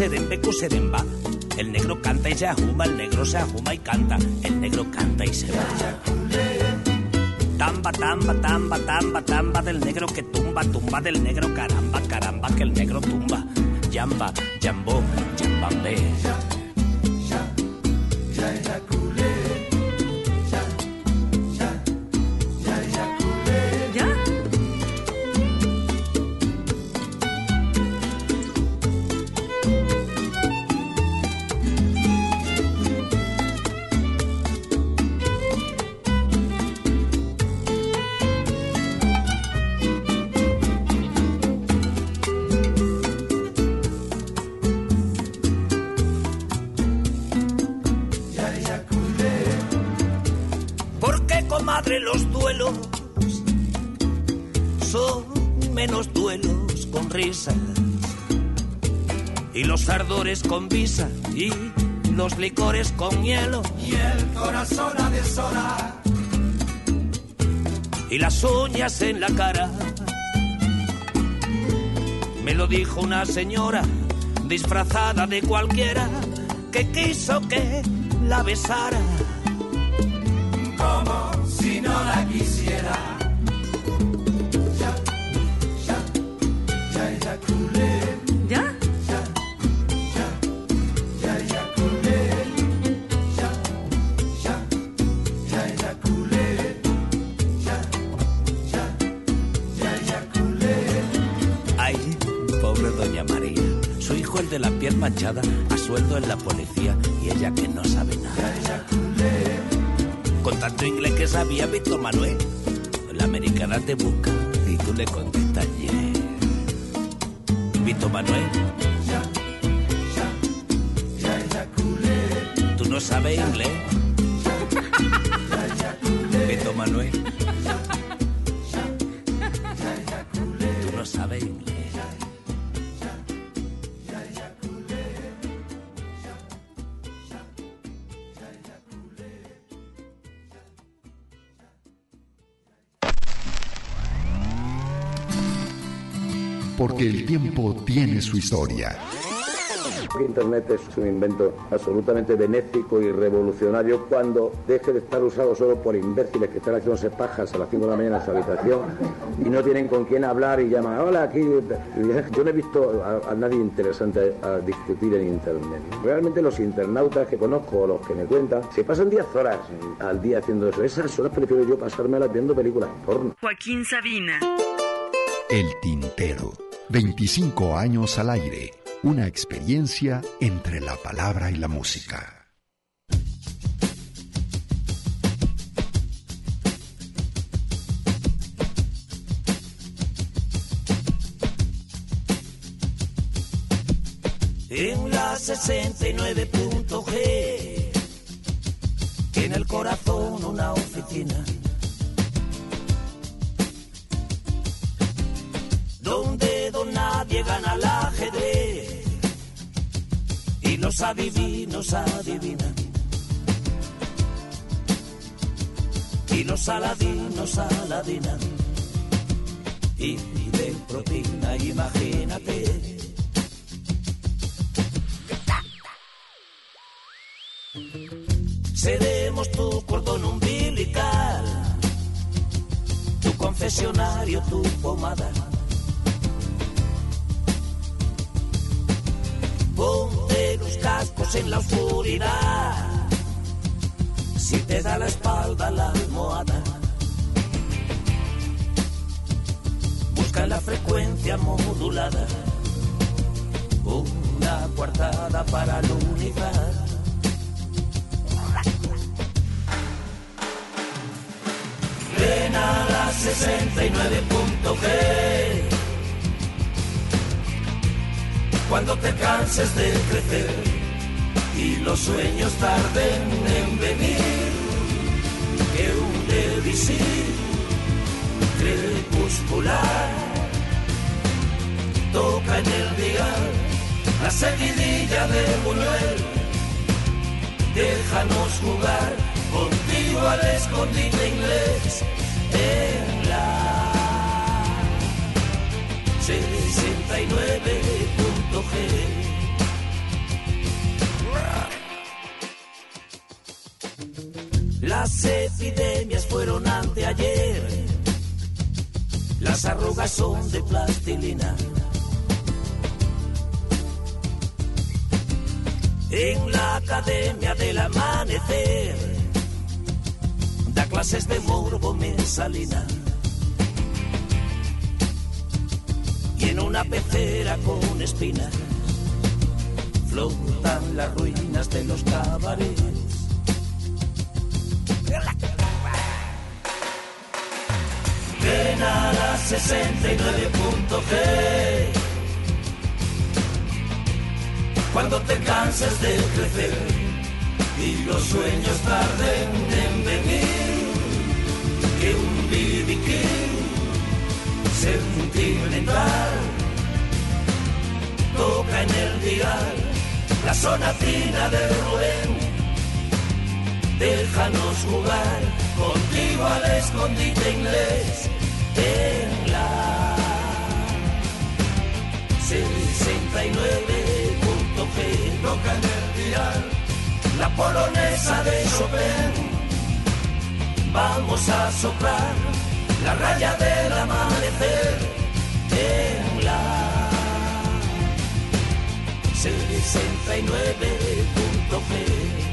El negro canta y se ajuma, el negro se ajuma y canta. El negro canta y se va. Tamba, tamba, tamba, tamba, tamba del negro que tumba, tumba del negro, caramba, caramba, que el negro tumba. Yamba, yambó, yambambé. Licores con hielo Y el corazón a deshora. y las uñas en la cara. Me lo dijo una señora disfrazada de cualquiera que quiso que la besara. Como si no la quisiera. A sueldo en la policía y ella que no sabe nada. Con tanto inglés que sabía Víctor Manuel, la americana te busca y tú le contestas yeah. Víctor Manuel, tú no sabes inglés. Víctor Manuel, tiene su historia. Internet es un invento absolutamente benéfico y revolucionario cuando deje de estar usado solo por imbéciles que están haciéndose pajas a las 5 de la mañana en su habitación y no tienen con quién hablar y llaman, hola, aquí. Yo no he visto a, a nadie interesante a discutir en Internet. Realmente los internautas que conozco, los que me cuentan, se pasan 10 horas al día haciendo eso. Esas horas prefiero yo pasármelas viendo películas porno. Joaquín Sabina. El Tintero. 25 años al aire. Una experiencia entre la palabra y la música. En la 69.g tiene el corazón una oficina donde nadie gana el ajedrez. Y los adivinos adivinan y los aladinos aladinan y de proteína imagínate. Seremos tu cordón umbilical, tu confesionario, tu pomada. Ponte los cascos en la oscuridad, si te da la espalda la almohada. Busca la frecuencia modulada, una cuartada para la unidad. Ven a la 69.g. Cuando te canses de crecer y los sueños tarden en venir, que un visir crepuscular toca en el día la seguidilla de Buñuel. Déjanos jugar contigo al escondite inglés en la 69.g. Las epidemias fueron anteayer, las arrugas son de plastilina. En la Academia del Amanecer, da clases de morbo mensalina. Una pecera con espinas, flotan las ruinas de los cabarets. Ven a la 69.g. Cuando te canses de crecer y los sueños tarden en venir, que un BB sentimental toca en el dial la sonatina de Rubén. Déjanos jugar contigo al escondite inglés en la 69.g toca en el dial la polonesa de Chopin. Vamos a soplar la raya del amanecer en 69.p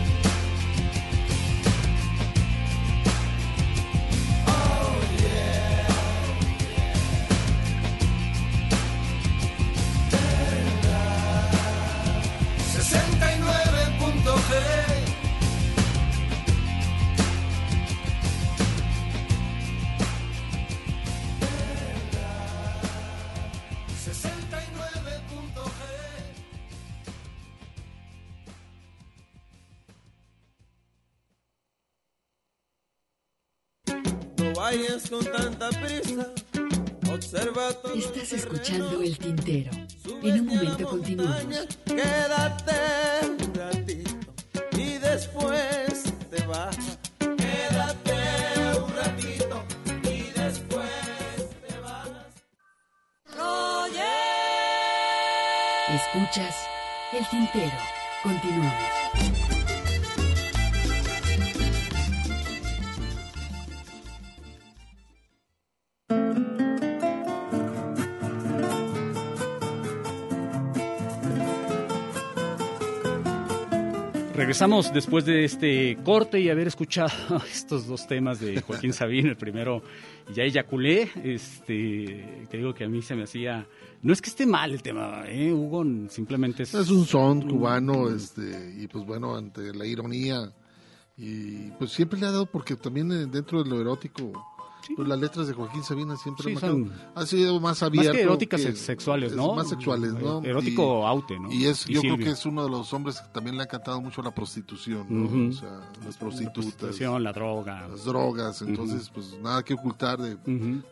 con tanta prisa. Observa todo Estás escuchando el tintero. En un momento continuamos. Quédate un ratito y después te vas. Quédate un ratito y después te vas. Roger. Escuchas el tintero. Continuamos. Regresamos después de este corte y haber escuchado estos dos temas de Joaquín Sabina. El primero, ya eyaculé, este, que digo que a mí se me hacía... No es que esté mal el tema, ¿eh? Hugo simplemente es... Es un son cubano, este, y pues bueno, ante la ironía, y pues siempre le ha dado, porque también eh, dentro de lo erótico pues las letras de Joaquín Sabina siempre han sido más abiertas. Más que eróticas sexuales, ¿no? Más sexuales, ¿no? Erótico y, aute, ¿no? Y es, yo creo que es uno de los hombres que también le ha cantado mucho la prostitución, ¿no? O sea, las prostitutas. La, la droga. Las drogas, entonces, pues nada que ocultar de,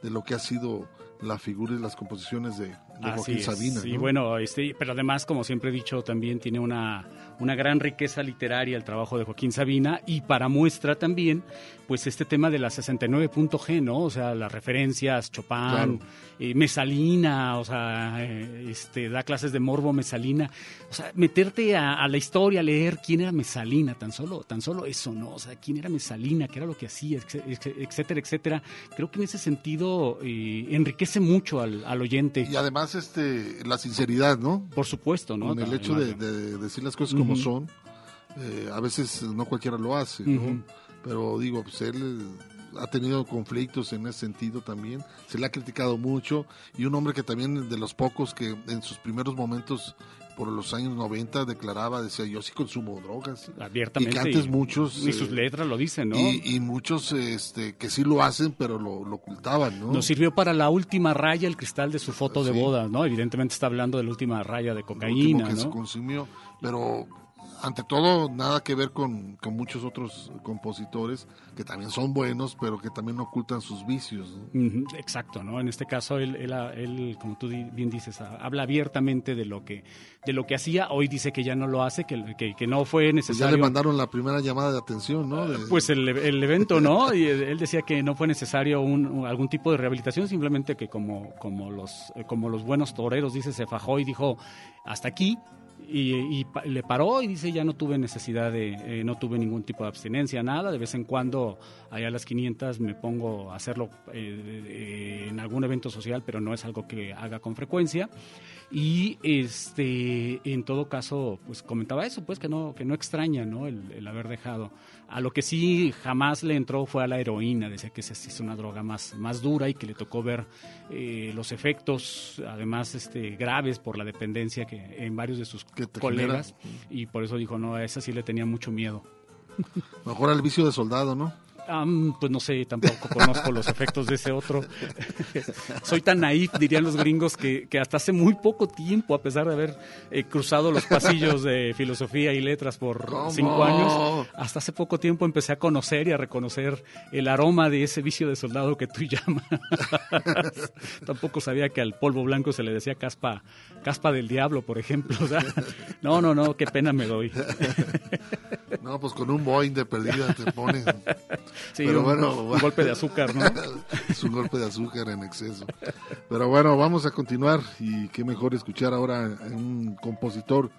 de lo que ha sido la figura y las composiciones de, Joaquín Sabina. Sí, bueno, este, pero además, como siempre he dicho, también tiene una, una gran riqueza literaria el trabajo de Joaquín Sabina y para muestra también, pues este tema de la 69.g, ¿no? O sea, las referencias, Chopin, eh, Mesalina, o sea, eh, este, da clases de morbo Mesalina. O sea, meterte a, la historia, leer quién era Mesalina, tan solo, tan solo eso, ¿no? O sea, quién era Mesalina, qué era lo que hacía, etcétera, etcétera. Creo que en ese sentido eh, enriquece mucho al, al oyente. Y además este, la sinceridad, ¿no? Por supuesto, ¿no? En el hecho de, decir las cosas como son, eh, a veces no cualquiera lo hace, ¿no? Pero digo, pues él ha tenido conflictos en ese sentido también, se le ha criticado mucho y un hombre que también de los pocos que en sus primeros momentos por los años 90 declaraba, decía, yo sí consumo drogas. Abiertamente. Y que antes muchos... Sus eh, letras lo dicen, ¿no? Y, y muchos este, que sí lo hacen, pero lo, lo ocultaban, ¿no? Nos sirvió para la última raya el cristal de su foto de Sí. boda, ¿no? Evidentemente está hablando de la última raya de Lo último cocaína, se consumió, pero ante todo nada que ver con, con muchos otros compositores que también son buenos, pero que también ocultan sus vicios. ¿no? Exacto, ¿no? En este caso él, él, él, como tú bien dices, ha- habla abiertamente de lo que de lo que hacía. Hoy dice que ya no lo hace, que, que, que no fue Pues ya necesario. le mandaron la primera llamada de atención, ¿no? De- Pues el, el evento, ¿no? Y él decía que no fue necesario un- algún tipo de rehabilitación, simplemente que como, como, los, como los buenos toreros, dice, se fajó y dijo, hasta aquí. Y, le paró y dice, ya no tuve necesidad de, eh, no tuve ningún tipo de abstinencia, nada. De vez en cuando, allá a las 500, me pongo a hacerlo eh, eh, en algún evento social, pero no es algo que haga con frecuencia. Y este, en todo caso, pues comentaba eso, pues que no, que no extraña, ¿no? El haber dejado. A lo que sí jamás le entró fue a la heroína, decía que esa es una droga más, más dura y que le tocó ver eh, los efectos, además este, graves por la dependencia que en varios de sus colegas, y por eso dijo, no, a esa sí le tenía mucho miedo. Mejor al vicio de soldado, ¿no? Am, pues no sé, tampoco conozco los efectos de ese otro. Soy tan naif, dirían los gringos, que, que hasta hace muy poco tiempo, a pesar de haber eh, cruzado los pasillos de filosofía y letras por ¿Cómo? cinco años, hasta hace poco tiempo empecé a conocer y a reconocer el aroma de ese vicio de soldado que tú llamas. tampoco sabía que al polvo blanco se le decía caspa, caspa del diablo, por ejemplo. O sea, no, no, no, qué pena me doy. No, pues con un Boeing de perdida te ponen. Sí, un- un golpe de azúcar, ¿no? es un golpe de azúcar en exceso. Pero bueno, vamos a continuar y qué mejor escuchar ahora a un compositor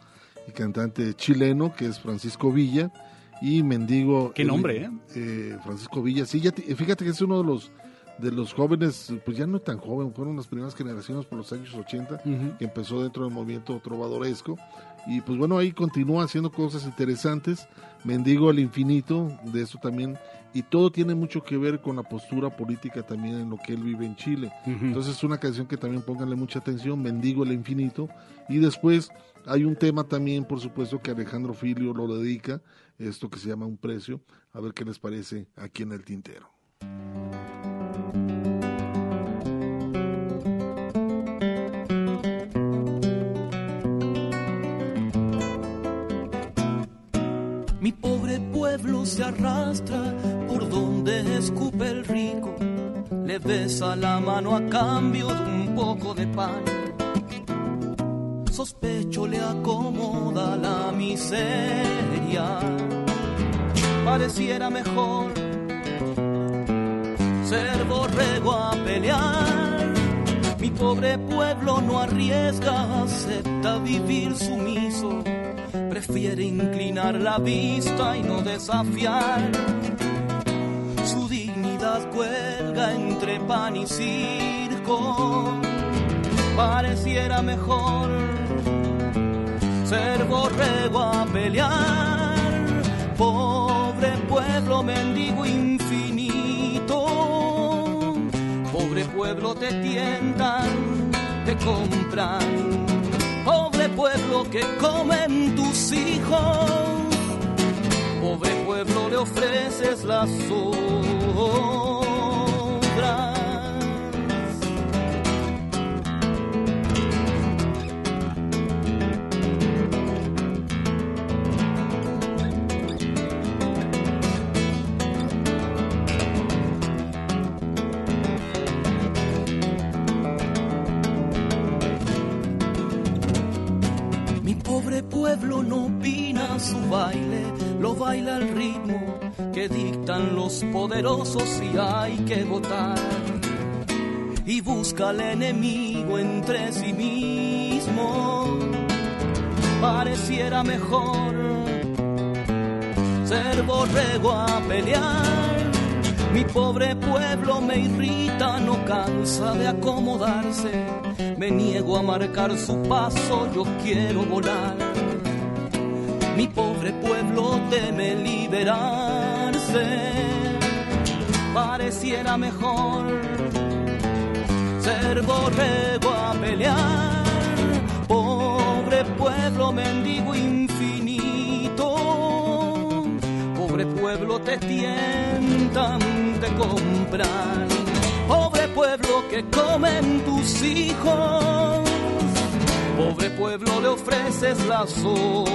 y cantante chileno que es Francisco Villa y Mendigo. Qué nombre, ¿eh? eh, Francisco Villa, sí, ya te- fíjate que es uno de los de los jóvenes, pues ya no tan joven, fueron las primeras generaciones por los años 80 Ujú. que empezó dentro del movimiento trovadoresco y pues bueno, ahí continúa haciendo cosas interesantes, Mendigo al infinito, de eso también, y todo tiene mucho que ver con la postura política también en lo que él vive en Chile. Ujú. Entonces es una canción que también pónganle mucha atención, Mendigo al infinito, y después hay un tema también, por supuesto, que Alejandro Filio lo dedica, esto que se llama Un Precio, a ver qué les parece aquí en el tintero. Mi pobre pueblo se arrastra por donde escupe el rico, le besa la mano a cambio de un poco de pan. Sospecho le acomoda la miseria, pareciera mejor ser borrego a pelear. Mi pobre pueblo no arriesga, acepta vivir sumiso prefiere inclinar la vista y no desafiar. Su dignidad cuelga entre pan y circo. Pareciera mejor ser borrego a pelear. Pobre pueblo mendigo infinito. Pobre pueblo te tientan, te compran pueblo que comen tus hijos, pobre pueblo le ofreces las obras. Pueblo no opina su baile, lo baila al ritmo que dictan los poderosos y hay que votar. Y busca al enemigo entre sí mismo. Pareciera mejor ser borrego a pelear. Mi pobre pueblo me irrita, no cansa de acomodarse. Me niego a marcar su paso, yo quiero volar. Mi pobre pueblo teme liberarse. Pareciera mejor ser borrego a pelear. Pobre pueblo mendigo infinito, pobre pueblo te tientan, te compran, pobre pueblo que comen tus hijos, pobre pueblo le ofreces la sobra.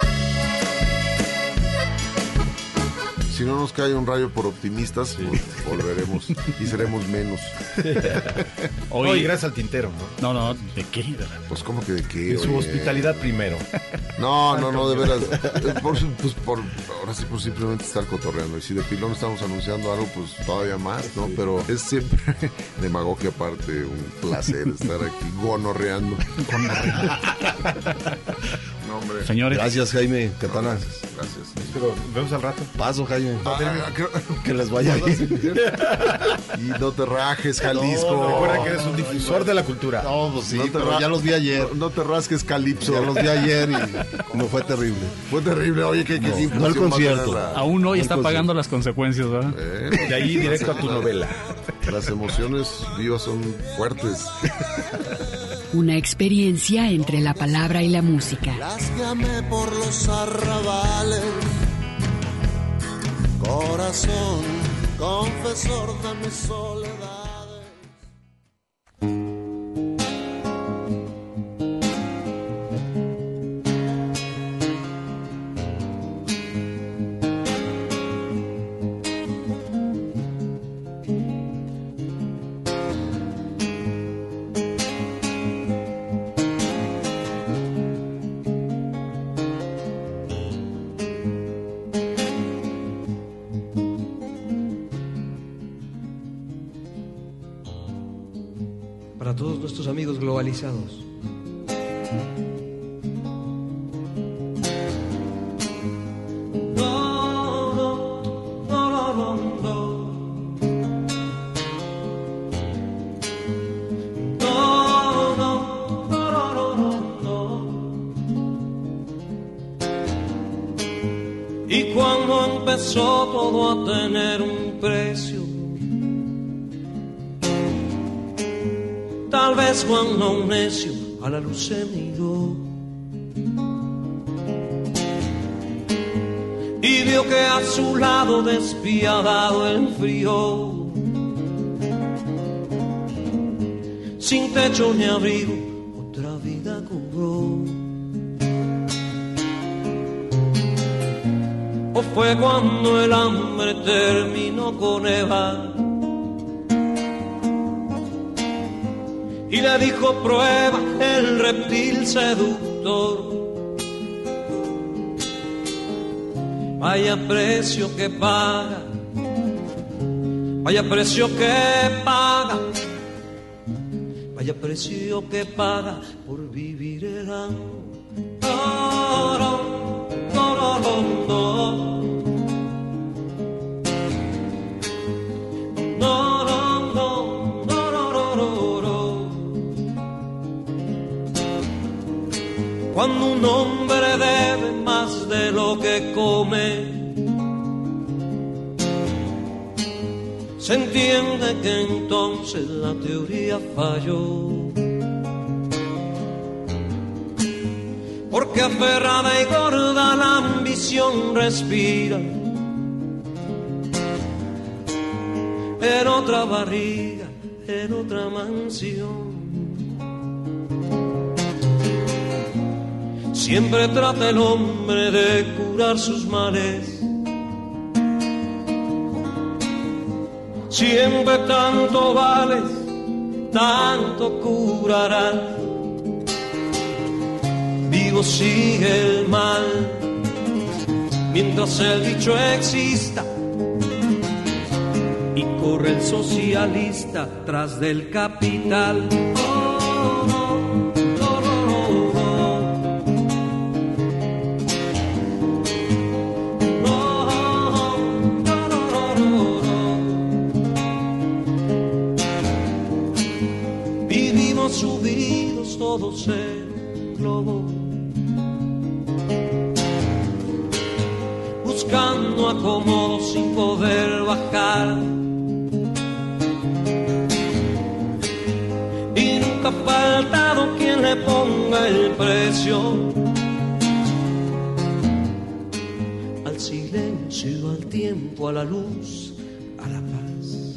Si no nos cae un rayo por optimistas, pues volveremos y seremos menos. Hoy, gracias al tintero, ¿no? No, no, ¿de qué? Pues, ¿cómo que de qué? De su oye? hospitalidad primero. No, no, no, de veras. Eh, Por, pues por, ahora sí, por simplemente estar cotorreando. Y si de pilón estamos anunciando algo, pues todavía más, ¿no? Pero es siempre demagogia aparte, un placer estar aquí gonorreando. no, hombre. Señores. Gracias, Jaime Catana. Gracias. Pero nos vemos al rato. Paso, Jaime. Ah, que les vaya bien. Y no te rajes, Jalisco. No, recuerda que eres un difusor de la cultura. No, pues sí, No te pero ra- ya los vi ayer. No, te rasques, Calipso. Ya los vi ayer y no fue terrible. Fue terrible, oye, que, que No, qué no el concierto. Aún hoy está concierto. pagando las consecuencias, ¿verdad? Eh, De ahí directo a tu novela. Las emociones vivas son fuertes. Una experiencia entre la palabra y la música. Las por los arrabales. Corazón, confesor de mi soledad. Amigos miró y vio que a su lado despiadado enfrió, sin techo ni abrigo, otra vida cobró. o fue cuando el hambre terminó con Eva y le dijo prueba el reptil seductor vaya precio que paga vaya precio que paga vaya precio que paga por vivir el amor Cuando un hombre debe más de lo que come, se entiende que entonces la teoría falló. Porque aferrada y gorda la ambición respira en otra barriga, en otra mansión. Siempre trata el hombre de curar sus males. Siempre tanto vales, tanto curarás. Vivo sigue el mal, mientras el dicho exista. Y corre el socialista tras del capital. Y nunca ha faltado quien le ponga el precio al silencio, al tiempo, a la luz, a la paz.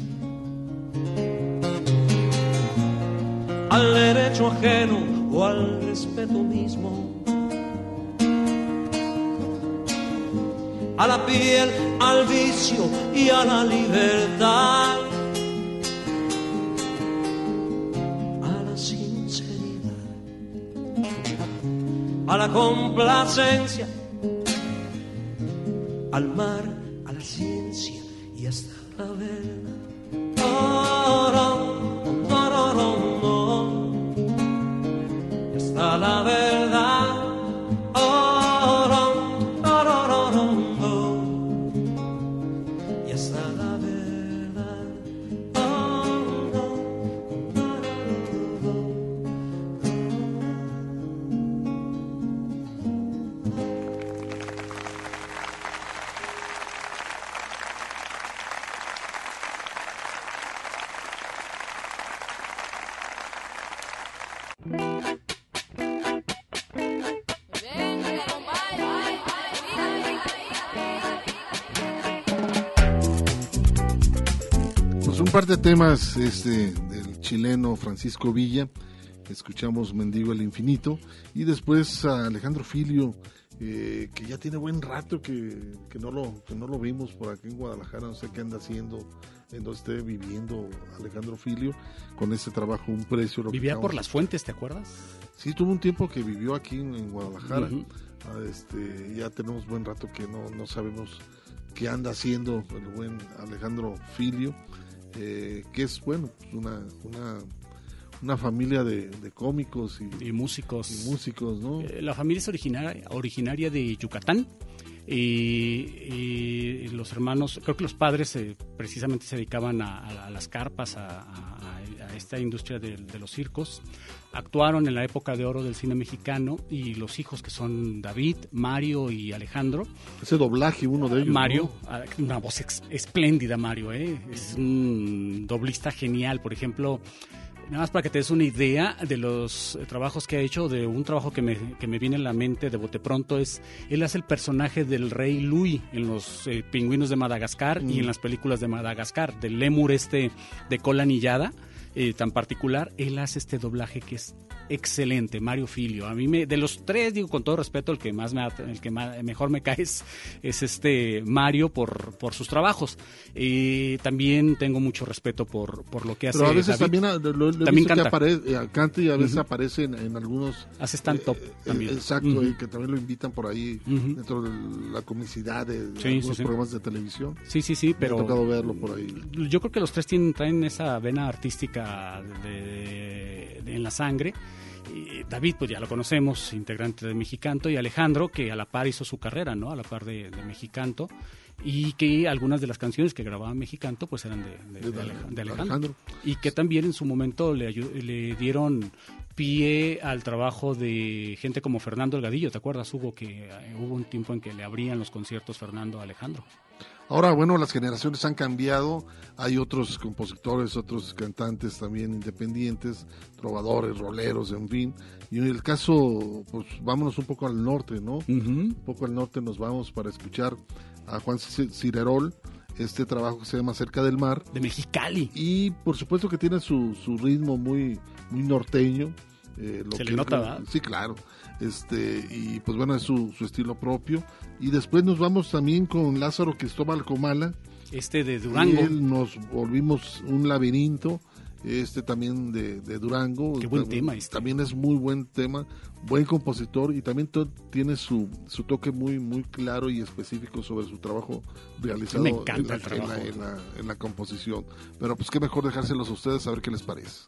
Al derecho ajeno o al respeto mismo. A la piel, al vicio y a la libertad. A la sinceridad. A la complacencia. Al mar, a la ciencia y hasta la verdad. Temas este, del chileno Francisco Villa. Escuchamos Mendigo el Infinito. Y después a Alejandro Filio, eh, que ya tiene buen rato que, que no lo, que no lo vimos por aquí en Guadalajara. No sé qué anda haciendo, en donde esté viviendo Alejandro Filio, con este trabajo Un Precio. lo que Vivía por las fuentes, ¿te acuerdas? Sí, tuvo un tiempo que vivió aquí en, en Guadalajara. Ah, este, ya tenemos buen rato que no, no sabemos qué anda haciendo el buen Alejandro Filio, eh, que es, bueno, pues una, una, una familia de, de cómicos y, músicos. Y músicos, ¿no? Eh, La familia es originaria, originaria de Yucatán. Y, y los hermanos, creo que los padres eh, precisamente se dedicaban a, a- a las carpas, a, a- esta industria de, de los circos. Actuaron en la época de oro del cine mexicano y los hijos que son David, Mario y Alejandro. Ese doblaje, uno de ellos. Mario, ¿no? ah, una voz espléndida, Mario, ¿eh? es un doblista genial. Por ejemplo, nada más para que te des una idea de los trabajos que ha hecho, de un trabajo que me, que me viene a la mente de bote pronto es, él hace el personaje del rey Louis en los eh, pingüinos de Madagascar y Mm. en las películas de Madagascar, del lémur este de cola anillada. Eh, tan particular, él hace este doblaje que es excelente, Mario Filio. A mí me, de los tres, digo con todo respeto, el que más me, el que más- mejor me cae es, es este Mario por, por sus trabajos. Eh, también tengo mucho respeto por, por lo que hace Pero a veces David. también, ah, lo, También que canta. eh, canta y a veces aparece en, en algunos... Hace stand-up eh, también. Exacto, Ujú. y que también lo invitan por ahí dentro de la comicidad de, de Sí, algunos sí, sí. programas de televisión. Sí, sí, sí, pero... Me ha tocado verlo por ahí. Yo creo que los tres tienen, traen esa vena artística de- de- en la sangre. Y David, pues ya lo conocemos, integrante de Mexicanto, y Alejandro, que a la par hizo su carrera, ¿no? A la par de, Mexicanto, y que algunas de las canciones que grababa Mexicanto, pues eran de, de- de Aleja- de Alejandro. Alejandro. Y que también en su momento le, le dieron pie al trabajo de gente como Fernando Elgadillo, ¿te acuerdas, Hugo? Que eh, hubo un tiempo en que le abrían los conciertos Fernando a Alejandro. Ahora, bueno, las generaciones han cambiado, hay otros compositores, otros cantantes también independientes, trovadores, roleros, en fin. Y en el caso, pues vámonos un poco al norte, ¿no? Un poco al norte nos vamos para escuchar a Juan Cirerol, este trabajo que se llama Cerca del Mar. De Mexicali. Y por supuesto que tiene su, su ritmo muy, muy norteño. eh, lo Se le que- nota, ¿verdad? Sí, claro. Este, y pues bueno, es su, su estilo propio. Y después nos vamos también con Lázaro Cristóbal Comala. Este de Durango. Él nos volvimos un laberinto. Este también de, de Durango. Qué buen Tam- tema este. También es muy buen tema, buen compositor y también tiene su, su toque muy muy claro y específico sobre su trabajo realizado Me encanta en, la, el trabajo. en la- en la- en la composición. Pero pues qué mejor dejárselos a ustedes a ver qué les parece.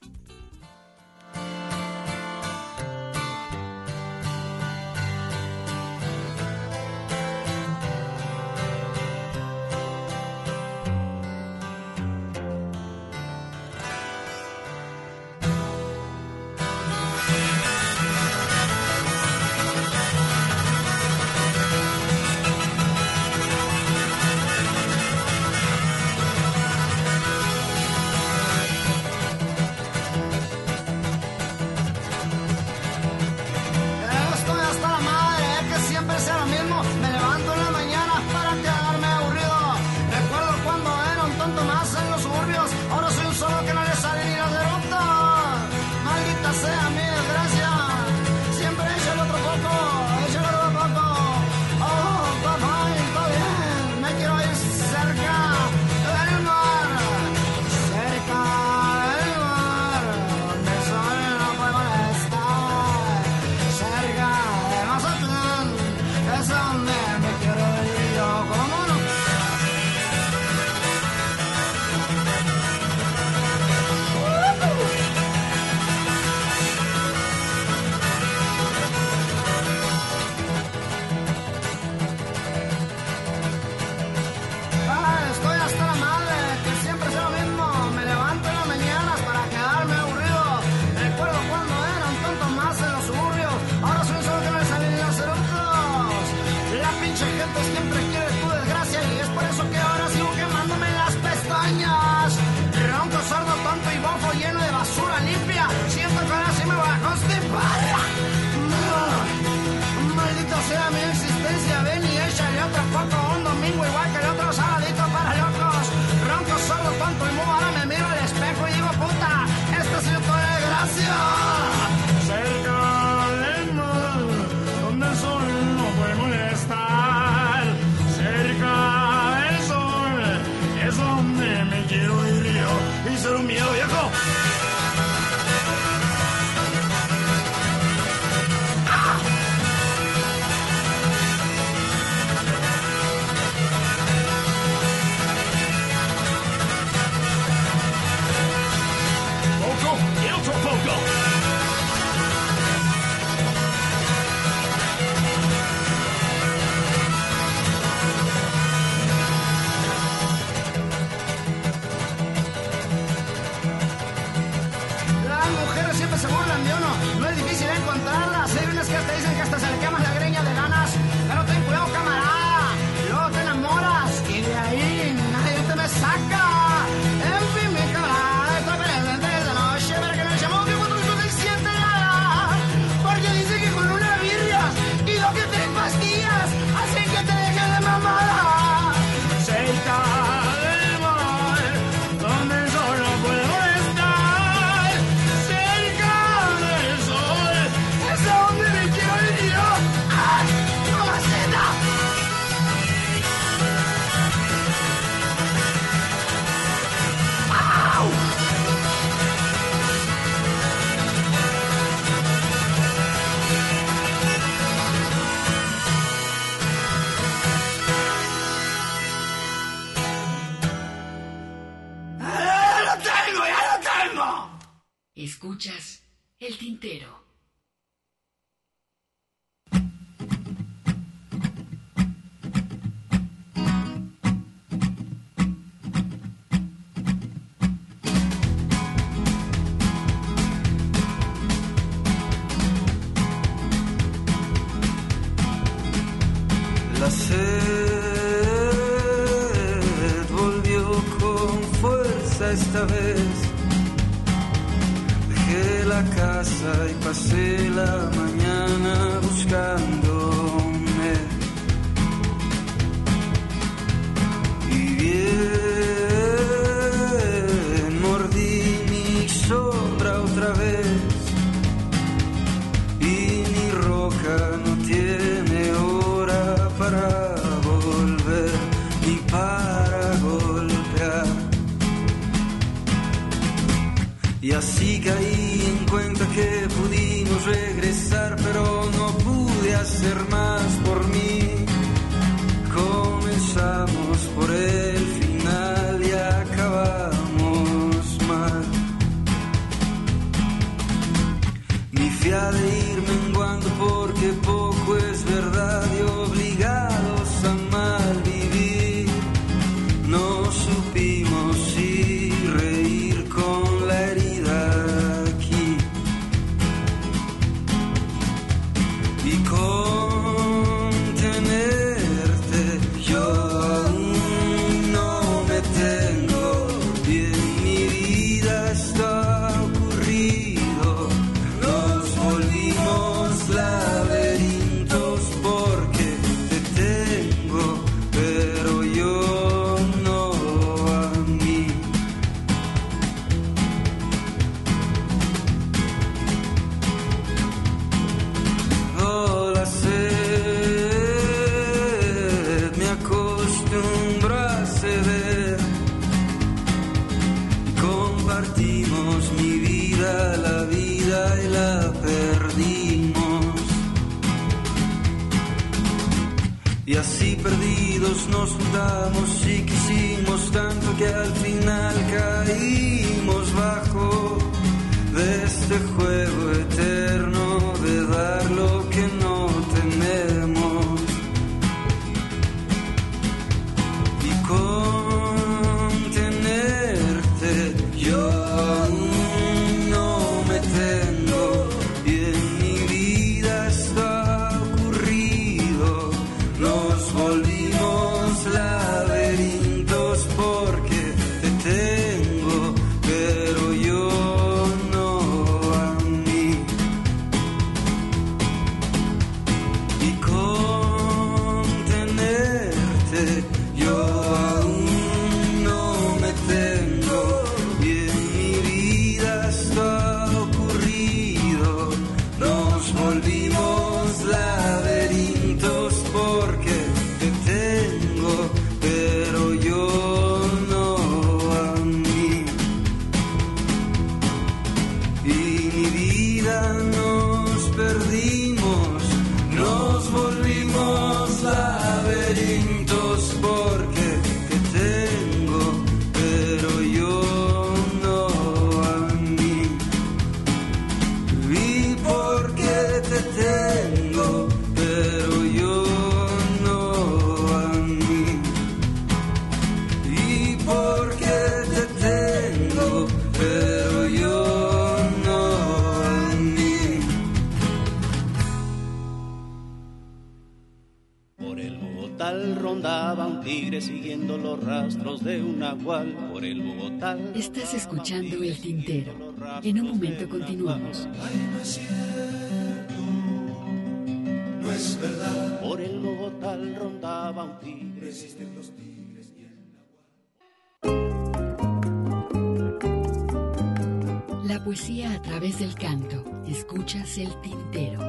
hermano. En un momento continuamos. Ay, no es cierto, no es verdad. Por el Bogotal rondaba un tigre. Existen los tigres y el nahuatl. La poesía a través del canto. Escuchas el tintero.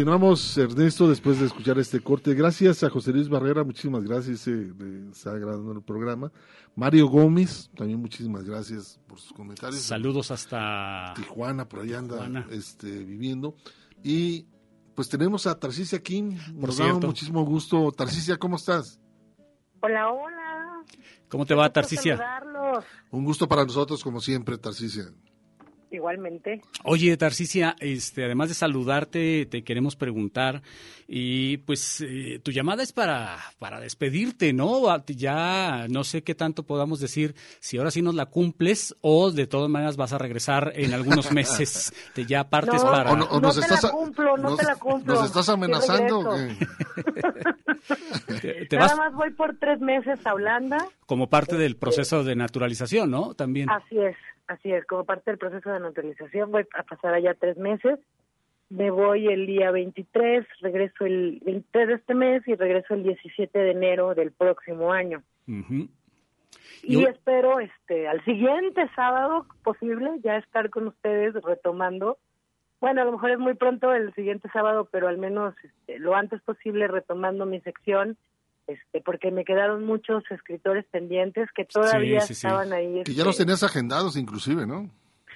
Continuamos, Ernesto, después de escuchar este corte. Gracias a José Luis Barrera, muchísimas gracias, eh, está agradando el programa. Mario Gómez, también muchísimas gracias por sus comentarios. Saludos hasta Tijuana, por allá anda este, viviendo. Y pues tenemos a Tarcicia Kim, nos da muchísimo gusto. Tarcicia, ¿cómo estás? Hola, hola. ¿Cómo te va, Tarcicia? Un gusto para nosotros, como siempre, Tarcicia. Igualmente. Oye, Tarcicia, este, además de saludarte, te queremos preguntar, y pues eh, tu llamada es para, para despedirte, ¿no? Ya no sé qué tanto podamos decir, si ahora sí nos la cumples o de todas maneras vas a regresar en algunos meses, te ya partes para... no, te la cumplo, no te la cumplo. ¿Nos estás amenazando? Nada más voy por tres meses a Holanda. Como parte del proceso de naturalización, ¿no? También. Así es. Así es, como parte del proceso de naturalización voy a pasar allá tres meses. Me voy el día 23, regreso el 23 de este mes y regreso el 17 de enero del próximo año. Y, espero este al siguiente sábado posible ya estar con ustedes retomando. Bueno, a lo mejor es muy pronto el siguiente sábado, pero al menos este, lo antes posible retomando mi sección este, porque me quedaron muchos escritores pendientes que todavía estaban ahí. Y ya los este, tenías agendados inclusive, ¿no?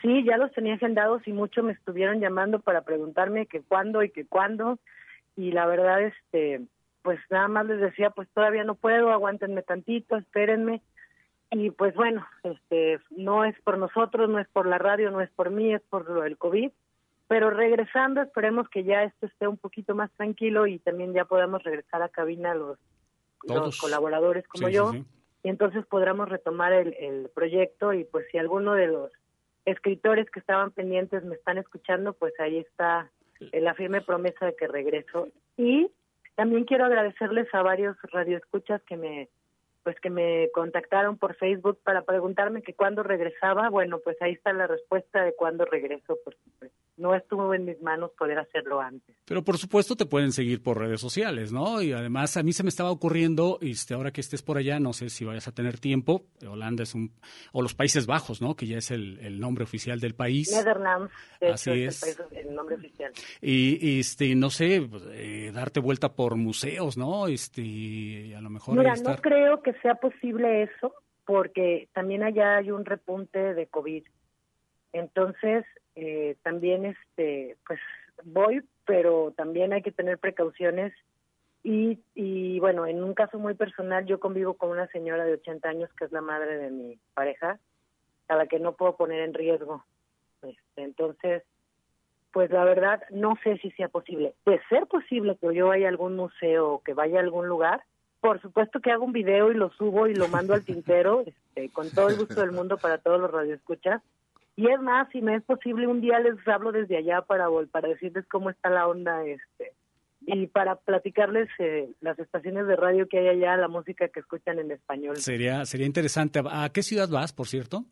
Sí, ya los tenía agendados y muchos me estuvieron llamando para preguntarme que cuándo y que cuándo. Y la verdad, este, pues nada más les decía, pues todavía no puedo, aguántenme tantito, espérenme. Y pues bueno, este, no es por nosotros, no es por la radio, no es por mí, es por lo del COVID. Pero regresando, esperemos que ya esto esté un poquito más tranquilo y también ya podamos regresar a cabina los los colaboradores como yo, y entonces podremos retomar el, el proyecto y pues si alguno de los escritores que estaban pendientes me están escuchando, pues ahí está la firme promesa de que regreso. Y también quiero agradecerles a varios radioescuchas que me pues que me contactaron por Facebook para preguntarme que cuándo regresaba. Bueno, pues ahí está la respuesta de cuándo regreso, porque pues, no estuvo en mis manos poder hacerlo antes. Pero por supuesto te pueden seguir por redes sociales, ¿no? Y además a mí se me estaba ocurriendo, este, ahora que estés por allá, no sé si vayas a tener tiempo, Holanda es un, o los Países Bajos, ¿no? Que ya es el, el nombre oficial del país. Netherlands, Así es, El, nombre oficial. Y, este, no sé, eh, darte vuelta por museos, ¿no? Este, a lo mejor... Mira, no creo que sea posible eso, porque también allá hay un repunte de COVID. Entonces, eh, también, este, pues voy, pero también hay que tener precauciones. Y, y bueno, en un caso muy personal, yo convivo con una señora de 80 años que es la madre de mi pareja, a la que no puedo poner en riesgo. Este, entonces, pues la verdad, no sé si sea posible. De ser posible que yo vaya a algún museo o que vaya a algún lugar, por supuesto que hago un video y lo subo y lo mando al tintero, este, con todo el gusto del mundo para todos los radioescuchas. Y es más, si me es posible, un día les hablo desde allá para, para decirles cómo está la onda este y para platicarles eh, las estaciones de radio que hay allá, la música que escuchan en español. Sería sería interesante. ¿A qué ciudad vas, por cierto?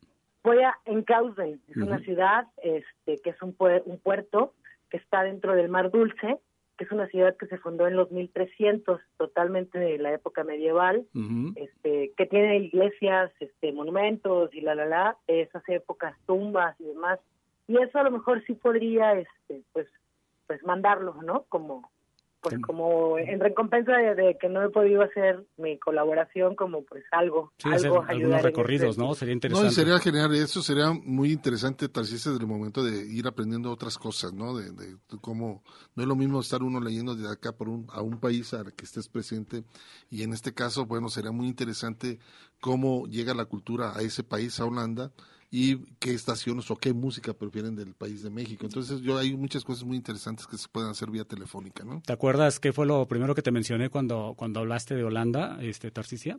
Voy a Enkhuizen, es una ciudad este que es un, un puerto que está dentro del Mar Dulce que es una ciudad que se fundó en los 1300, totalmente de la época medieval, este, que tiene iglesias, este, monumentos y la la la, esas épocas, tumbas y demás. Y eso a lo mejor sí podría, este, pues, pues mandarlo, ¿no? Como pues como en recompensa de, que no he podido hacer mi colaboración como pues algo, algo algunos recorridos, ¿no? Sería interesante. No, y sería genial, eso sería muy interesante tal vez desde el momento de ir aprendiendo otras cosas, ¿no? De, de, cómo no es lo mismo estar uno leyendo de acá por un, a un país al que estés presente y en este caso, bueno, sería muy interesante cómo llega la cultura a ese país, a Holanda, y qué estaciones o qué música prefieren del país de México. Entonces, yo hay muchas cosas muy interesantes que se pueden hacer vía telefónica, ¿no? ¿Te acuerdas qué fue lo primero que te mencioné cuando cuando hablaste de Holanda, este Tarcisia?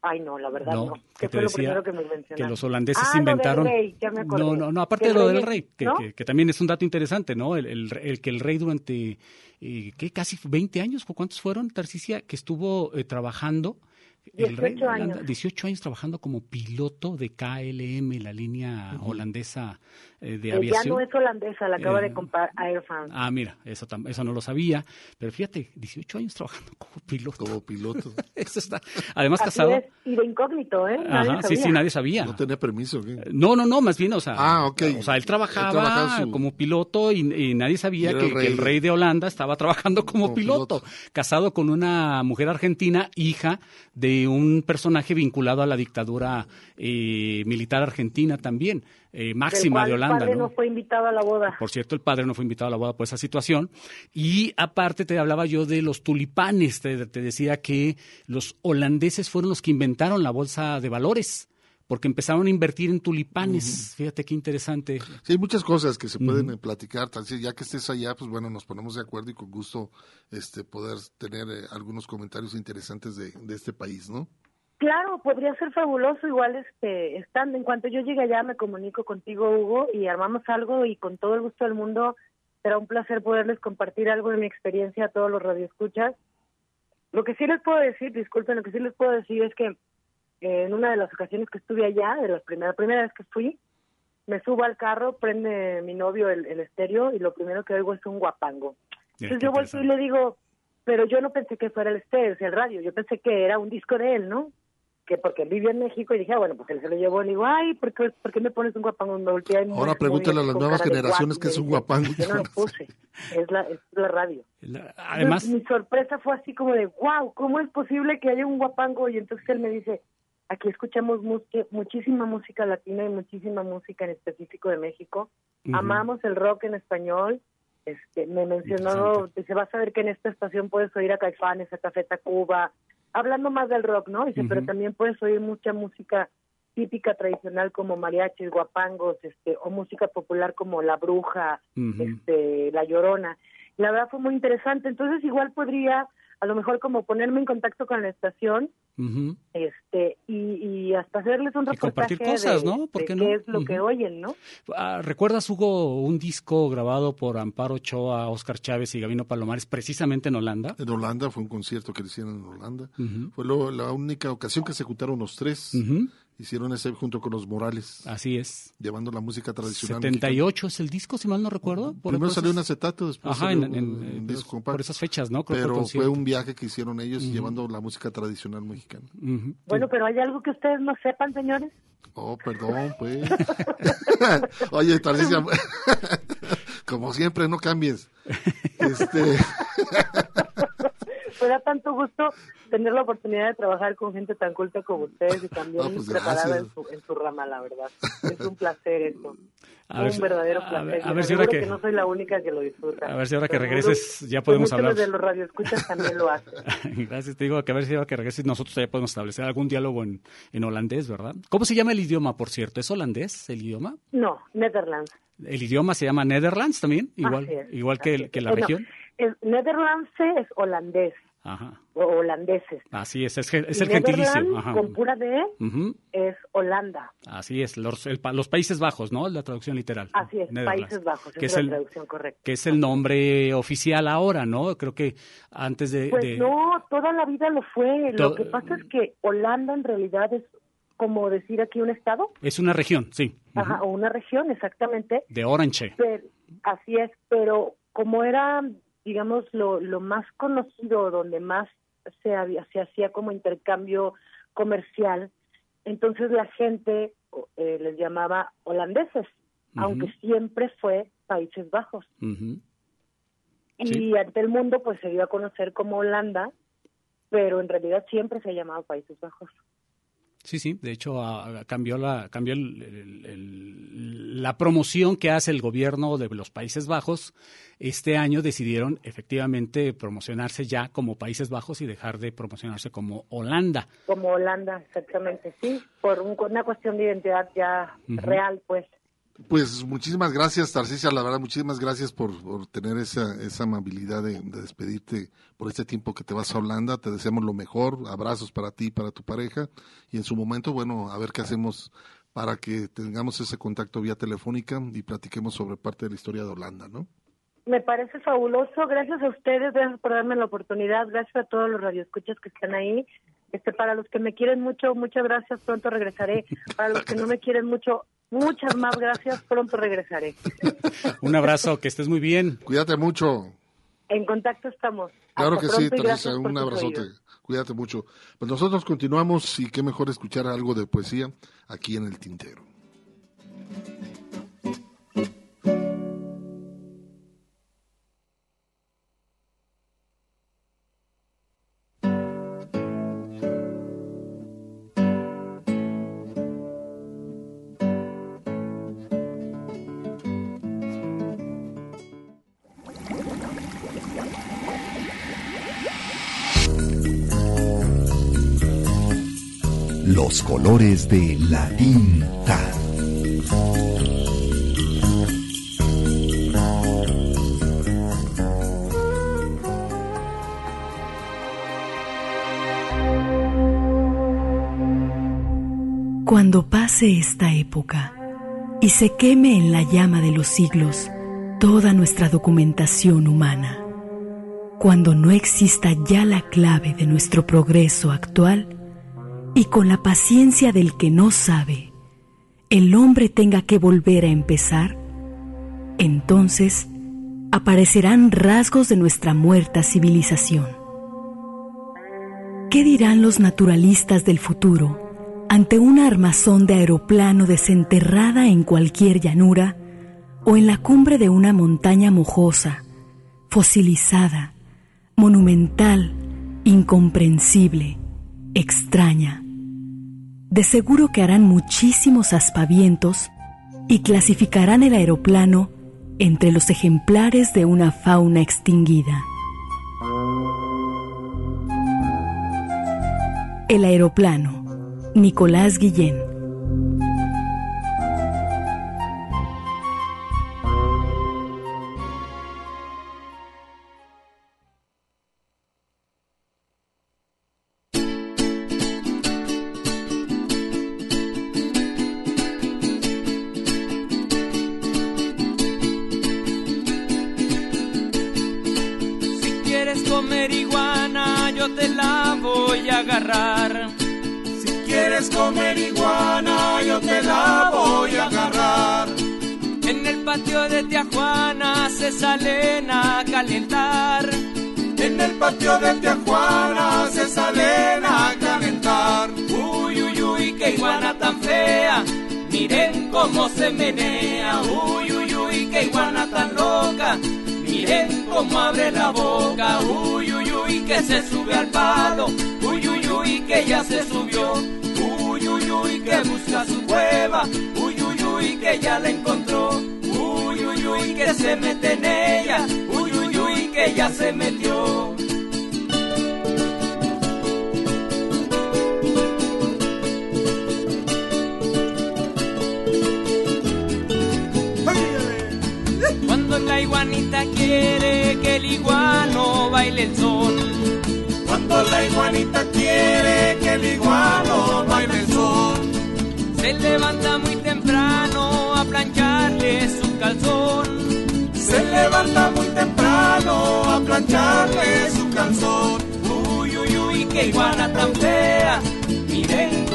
Ay, no, la verdad no. ¿Qué fue lo primero que me mencionaste? Que los holandeses ah, inventaron. Lo del rey, ya me no, no, no, aparte de lo del rey, que, que, también es un dato interesante, ¿no? El, el, que el rey durante, eh, ¿qué? Casi 20 años, ¿cuántos fueron, Tarcisia? Que estuvo eh, trabajando 18 años. 18 años trabajando como piloto de KLM, la línea holandesa eh, de Eh, aviación. ya no es holandesa, la acaba Eh, de comprar Air France. Ah, mira, eso, eso no lo sabía. Pero fíjate, 18 años trabajando como piloto. Como piloto. eso está. Además, Así casado. es, y de incógnito, ¿eh? Nadie Ajá, sí, sabía. sí, nadie sabía. No tenía permiso. ¿qué? No, no, no, más bien, o sea, Ah, ok. o sea él trabajaba, Él trabajaba su- como piloto y, y nadie sabía Y que, el que rey el de- rey de Holanda estaba trabajando como, Como piloto, casado con una mujer argentina, hija de un personaje vinculado a la dictadura eh, militar argentina también, eh, máxima de el Holanda, padre ¿no? no fue invitado a la boda. Por cierto, el padre no fue invitado a la boda por esa situación. Y aparte te hablaba yo de los tulipanes. Te, te decía que los holandeses fueron los que inventaron la bolsa de valores, porque empezaron a invertir en tulipanes. Fíjate qué interesante. Sí, hay muchas cosas que se pueden eh, platicar. Tal vez ya que estés allá, pues bueno, nos ponemos de acuerdo y con gusto este poder tener eh, algunos comentarios interesantes de, de este país, ¿no? Claro, podría ser fabuloso. Igual, este, estando, en cuanto yo llegue allá, me comunico contigo, Hugo, y armamos algo. Y con todo el gusto del mundo, será un placer poderles compartir algo de mi experiencia a todos los radioescuchas. Lo que sí les puedo decir, disculpen, lo que sí les puedo decir es que eh, en una de las ocasiones que estuve allá, de las primeras, primera vez que fui, me subo al carro, prende mi novio el, el estéreo y lo primero que oigo es un guapango. Entonces yo volteo y le digo, pero yo no pensé que fuera el estéreo, o sea, el radio, yo pensé que era un disco de él, ¿no? Que porque él vivió en México y dije, ah, bueno, pues él se lo llevó y le digo, ay, ¿por qué, por qué me pones un guapango? Me volteé Ahora pregúntale a las nuevas generaciones qué es un guapango. Yo no lo puse, es la, es la radio. Además, Entonces, mi sorpresa fue así como de, wow, ¿cómo es posible que haya un guapango? Y entonces él me dice, aquí escuchamos mus- muchísima música latina y muchísima música en específico de México. Amamos el rock en español. Este, me mencionó, dice, vas a ver que en esta estación puedes oír a Caifanes, a Café Tacuba, hablando más del rock, ¿no? Dice, pero también puedes oír mucha música típica tradicional como mariachis, guapangos, este, o música popular como La Bruja, este, La Llorona. La verdad fue muy interesante. Entonces igual podría, a lo mejor como ponerme en contacto con la estación, este, y, y hasta hacerles un Y reportaje compartir cosas, de, ¿no? ¿Por de qué qué no? es lo que oyen, ¿no? Ah, ¿Recuerdas, Hugo, un disco grabado por Amparo Ochoa, Oscar Chávez y Gabino Palomares, precisamente en Holanda? En Holanda, fue un concierto que le hicieron en Holanda. Fue lo- la única ocasión que se juntaron los tres. Hicieron ese junto con los Morales. Así es. Llevando la música tradicional. 78 es el disco, si mal no recuerdo. Por Primero salió un acetato, después Ajá, salió en- en- un- eh, disco compacto. por esas fechas, ¿no? Creo Pero fue un viaje que hicieron ellos llevando la música tradicional mexicana. Bueno, pero ¿hay algo que ustedes no sepan, señores? Oh, perdón, pues. Oye, Tarcisia, como siempre, no cambies. Este, Me da tanto gusto tener la oportunidad de trabajar con gente tan culta como ustedes y también Ah, pues, preparada en su, en su rama, la verdad. Es un placer eso. A ver un verdadero a placer. ver- a ver si ahora que- no soy la única que lo disfruta. A ver si ahora que regreses ya que podemos muchos hablar. de los radioescuchas también lo hacen. Gracias, te digo que a ver si ahora que regreses nosotros ya podemos establecer algún diálogo en, en holandés, ¿verdad? ¿Cómo se llama el idioma, por cierto? ¿Es holandés el idioma? No, Netherlands. El idioma se llama Netherlands también, igual, igual que, el- que la Eh, no, región. Es- Netherlands es holandés Ajá. o holandeses. Así es, es, el gentilicio. Ajá. con pura D, es Holanda. Así es, los, el pa- los Países Bajos, ¿no? La traducción literal. Así es. Países Bajos, que es la el- traducción correcta. Que es el nombre oficial ahora, ¿no? Creo que antes de... Pues de- no, toda la vida lo fue. To- Lo que pasa es que Holanda en realidad es como decir aquí un estado, Es una región, sí. ajá, o una región, exactamente. De Orange. Pero- así es, pero como era, digamos, lo, lo más conocido, donde más se, había, se hacía como intercambio comercial, entonces la gente eh, les llamaba holandeses, aunque siempre fue Países Bajos. Y ante el mundo pues se dio a conocer como Holanda, pero en realidad siempre se ha llamado Países Bajos. Sí, sí, de hecho cambió la cambió el- el- el- la promoción que hace el gobierno de los Países Bajos. Este año decidieron efectivamente promocionarse ya como Países Bajos y dejar de promocionarse como Holanda. Como Holanda, exactamente, sí, por un- una cuestión de identidad ya real, pues. Pues muchísimas gracias, Tarcisia. La verdad, muchísimas gracias por, por tener esa, esa amabilidad de, de despedirte por este tiempo que te vas a Holanda. Te deseamos lo mejor. Abrazos para ti para tu pareja. Y en su momento, bueno, a ver qué hacemos para que tengamos ese contacto vía telefónica y platiquemos sobre parte de la historia de Holanda, ¿no? Me parece fabuloso. Gracias a ustedes, gracias por darme la oportunidad. Gracias a todos los radioescuchas que están ahí. Este, para los que me quieren mucho, muchas gracias, pronto regresaré. Para los que no me quieren mucho, muchas más gracias, pronto regresaré. Un abrazo, que estés muy bien. Cuídate mucho. En contacto estamos. Claro Hasta que sí, Teresa, un abrazote. Cuídate mucho. Pues nosotros continuamos y qué mejor escuchar algo de poesía aquí en el tintero. Colores de la tinta. Cuando pase esta época y se queme en la llama de los siglos toda nuestra documentación humana, cuando no exista ya la clave de nuestro progreso actual y con la paciencia del que no sabe, el hombre tenga que volver a empezar, entonces aparecerán rasgos de nuestra muerta civilización. ¿Qué dirán los naturalistas del futuro ante una armazón de aeroplano desenterrada en cualquier llanura o en la cumbre de una montaña mojosa, fosilizada, monumental, incomprensible, extraña? De seguro que harán muchísimos aspavientos y clasificarán el aeroplano entre los ejemplares de una fauna extinguida. El aeroplano, Nicolás Guillén.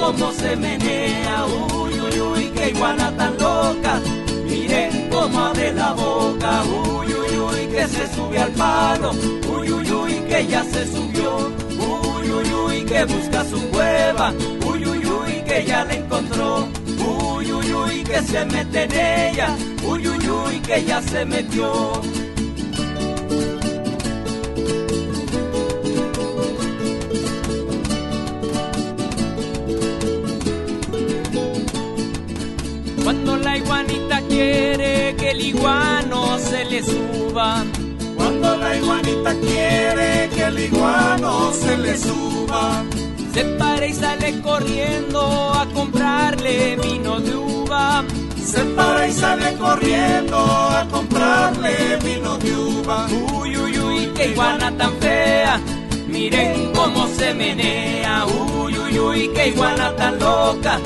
Cómo se menea. Uy, uy, uy, qué iguana tan loca. Miren cómo abre la boca. Uy, uy, uy, que se sube al palo. Uy, uy, uy, que ya se subió. Uy, uy, uy, que busca su cueva. Uy, uy, uy, que ya la encontró. Uy, uy, uy, que se mete en ella. Uy, uy, uy, que ya se metió. Cuando la iguanita quiere que el iguano se le suba. Cuando la iguanita quiere que el iguano se le suba. Se para y sale corriendo a comprarle vino de uva. Se para y sale corriendo a comprarle vino de uva. Uy, uy, uy, qué iguana tan fea. Miren cómo se menea. Uy, uy, uy, qué iguana tan loca.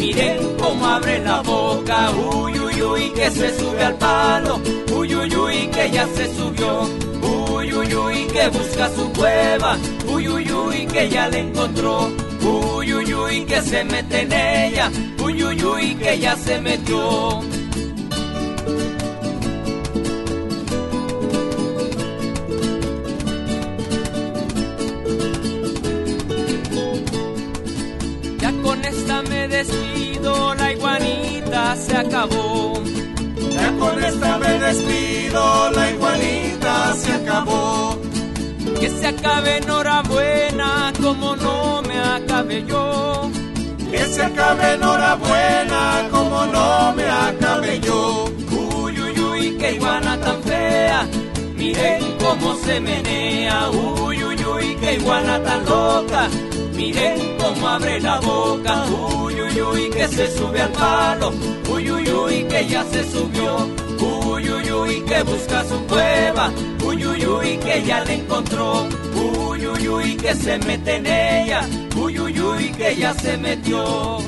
Miren cómo abre la boca. Uy, uy, que se sube al palo. Uy, uy, que ya se subió. Uy, uy, que busca su cueva, uy, uy, que ya la encontró, uy, uy, que se mete en ella, uy, uy, que ya se metió. Ya con esta me despido, la iguanita se acabó. Ya con esta me despido, la iguanita se acabó. Que se acabe enhorabuena, como no me acabe yo. Que se acabe enhorabuena, como no me acabe yo. Uy, uy, uy, qué iguana tan fea. Miren cómo se menea. Uy, uy, uy, qué iguana tan loca. Miren cómo abre la boca. Uy, que se sube al palo. Uy, uy, que ya se subió. Uy, uy, que busca su cueva. Uy, que ya la encontró. Uy, que se mete en ella. Uy, uy, uy, que ya se metió.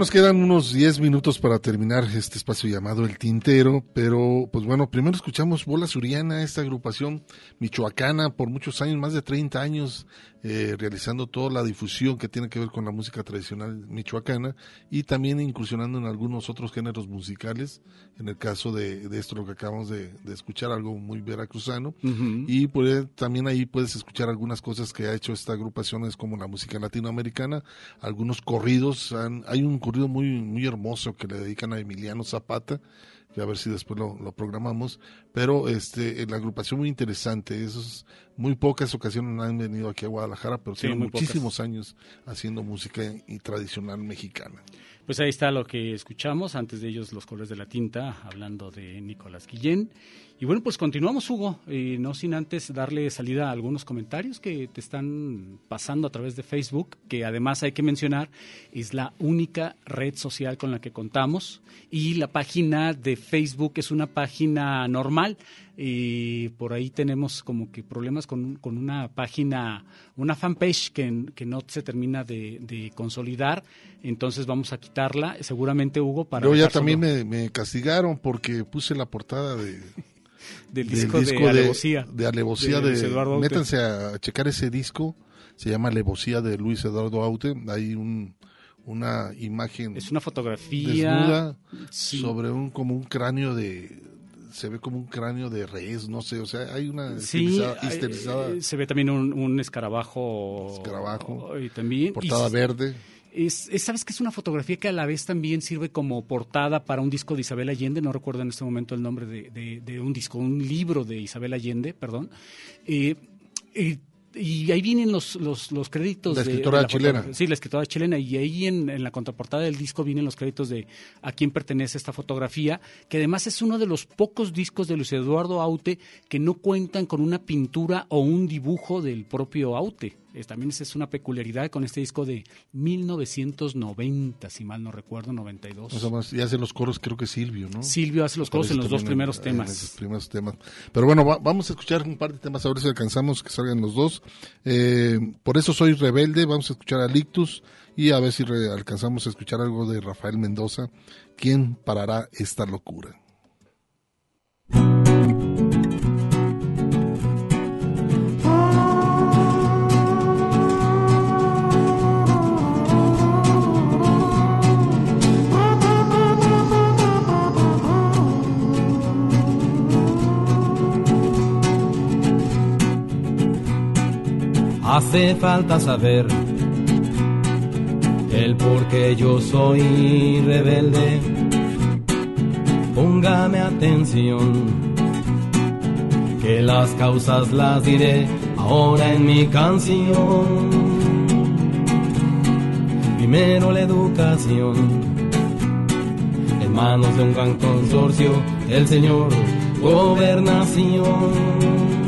Nos quedan unos 10 minutos para terminar este espacio llamado El Tintero, pero pues bueno, primero escuchamos Bola Suriana, esta agrupación michoacana por muchos años, más de 30 años, eh, realizando toda la difusión que tiene que ver con la música tradicional michoacana y también incursionando en algunos otros géneros musicales, en el caso de, de esto lo que acabamos de, de escuchar, algo muy veracruzano, y pues, también ahí puedes escuchar algunas cosas que ha hecho esta agrupación, es como la música latinoamericana, algunos corridos, han- hay un corrido muy, muy hermoso que le dedican a Emiliano Zapata, que a ver si después lo, lo programamos, pero este, la agrupación muy interesante, esos muy pocas ocasiones han venido aquí a Guadalajara, pero Sí, tienen pocas. muchísimos años haciendo música y tradicional mexicana. Pues ahí está lo que escuchamos, antes de ellos los colores de la tinta, hablando de Nicolás Guillén. Y bueno, pues continuamos, Hugo, no sin antes darle salida a algunos comentarios que te están pasando a través de Facebook, que además hay que mencionar, es la única red social con la que contamos y la página de Facebook es una página normal. Y por ahí tenemos como que problemas con, con una página, una fanpage que, que no se termina de, de consolidar. Entonces vamos a quitarla, seguramente Hugo, para... Yo ya también me, me castigaron porque puse la portada de Del disco de Alevosía. de Alevosía De de, Luis Eduardo Aute. métanse a checar ese disco se llama Alevosía de Luis Eduardo Aute hay un una imagen Es una fotografía desnuda sí. sobre un como un cráneo de se ve como un cráneo de res no sé o sea hay una Sí, eh, se ve también un, un escarabajo. Escarabajo. Y también. portada y- verde Es, es- ¿Sabes que es una fotografía que a la vez también sirve como portada para un disco de Isabel Allende? No recuerdo en este momento el nombre de, de- de un disco, un libro de Isabel Allende, perdón. Eh, eh, y ahí vienen los, los, los créditos. La de- escritora de la chilena. Sí, la escritora chilena. Y ahí en, en la contraportada del disco vienen los créditos de a quién pertenece esta fotografía, que además es uno de los pocos discos de Luis Eduardo Aute que no cuentan con una pintura o un dibujo del propio Aute. Es- también esa es una peculiaridad con este disco de 1990, si mal no recuerdo, 92. Más o menos, y hace los coros creo que Silvio, ¿no? Silvio hace los coros en los dos primeros en temas. esos primeros temas. Pero bueno, va- vamos a escuchar un par de temas, a ver si alcanzamos que salgan los dos. Eh, por eso soy rebelde, vamos a escuchar a Lictus y a ver si re- alcanzamos a escuchar algo de Rafael Mendoza. ¿Quién parará esta locura? Hace falta saber el por qué yo soy rebelde. Póngame atención, que las causas las diré ahora en mi canción. Primero la educación, el manos de un gran consorcio, el señor gobernación.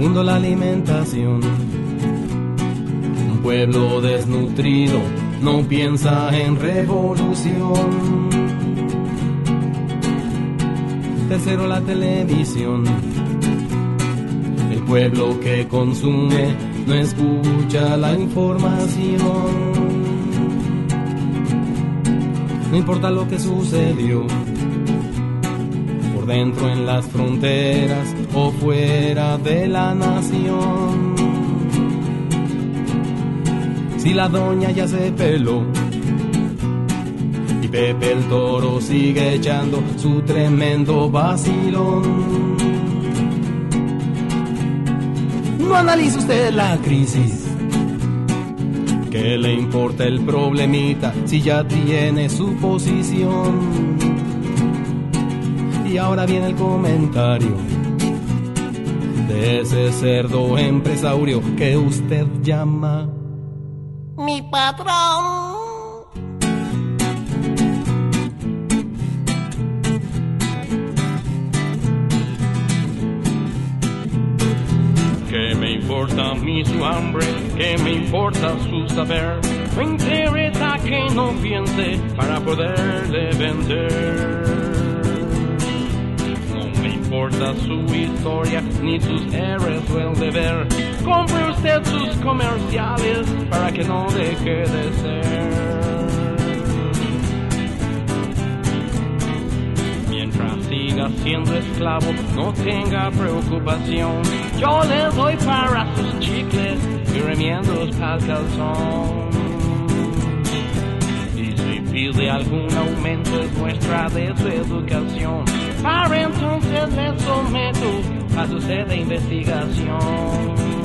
Segundo, la alimentación. Un pueblo desnutrido no piensa en revolución. Tercero, la televisión. El pueblo que consume no escucha la información. No importa lo que sucedió, dentro en las fronteras o fuera de la nación. Si la doña ya se peló y Pepe el toro sigue echando su tremendo vacilón. No analice usted la crisis. ¿Qué le importa el problemita si ya tiene su posición? Y ahora viene el comentario de ese cerdo empresario que usted llama mi patrón. ¿Qué me importa a mí su hambre? ¿Qué me importa su saber? Me interesa que no piense para poderle vender. Importa su historia ni sus héroes o el deber. Compre usted sus comerciales para que no deje de ser. Mientras siga siendo esclavo, no tenga preocupación. Yo le doy para sus chicles y remiendos para el calzón. Pide algún aumento es muestra de su educación. Para entonces le someto a su sed de investigación.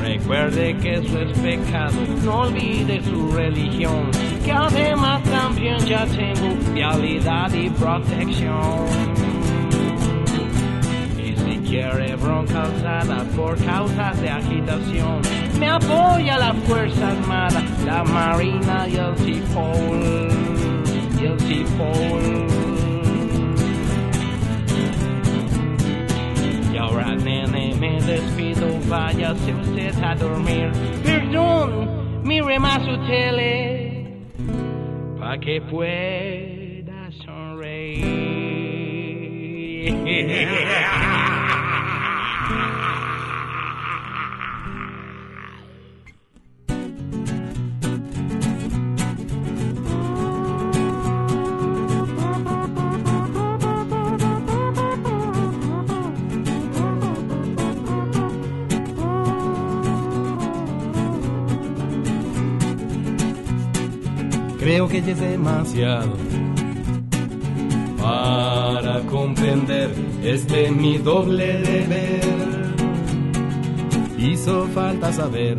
Recuerde que eso es pecado, no olvide su religión, que además también ya tengo vialidad y protección. Y si quiere bronca alzada por causas de agitación, me apoya la Fuerza Armada, la Marina y el Tifol. Y el Tifol. Y ahora nene me despido, váyase usted a dormir. Perdón, mire más su tele, pa' que pueda sonreír. es demasiado para comprender este mi doble deber. Hizo falta saber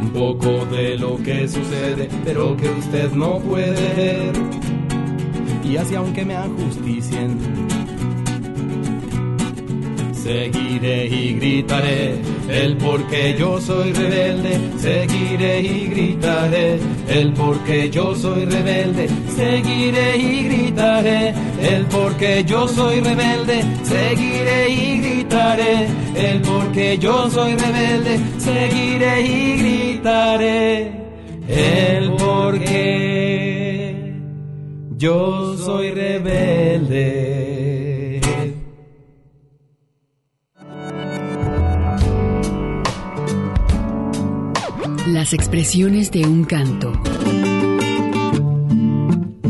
un poco de lo que sucede, pero que usted no puede ver. Y así aunque me ajusticien, seguiré y gritaré el porque yo soy rebelde, seguiré y gritaré el porque yo soy rebelde, seguiré y gritaré. El porque yo soy rebelde, seguiré y gritaré. El porque yo soy rebelde, seguiré y gritaré. El porque yo soy rebelde. Las expresiones de un canto.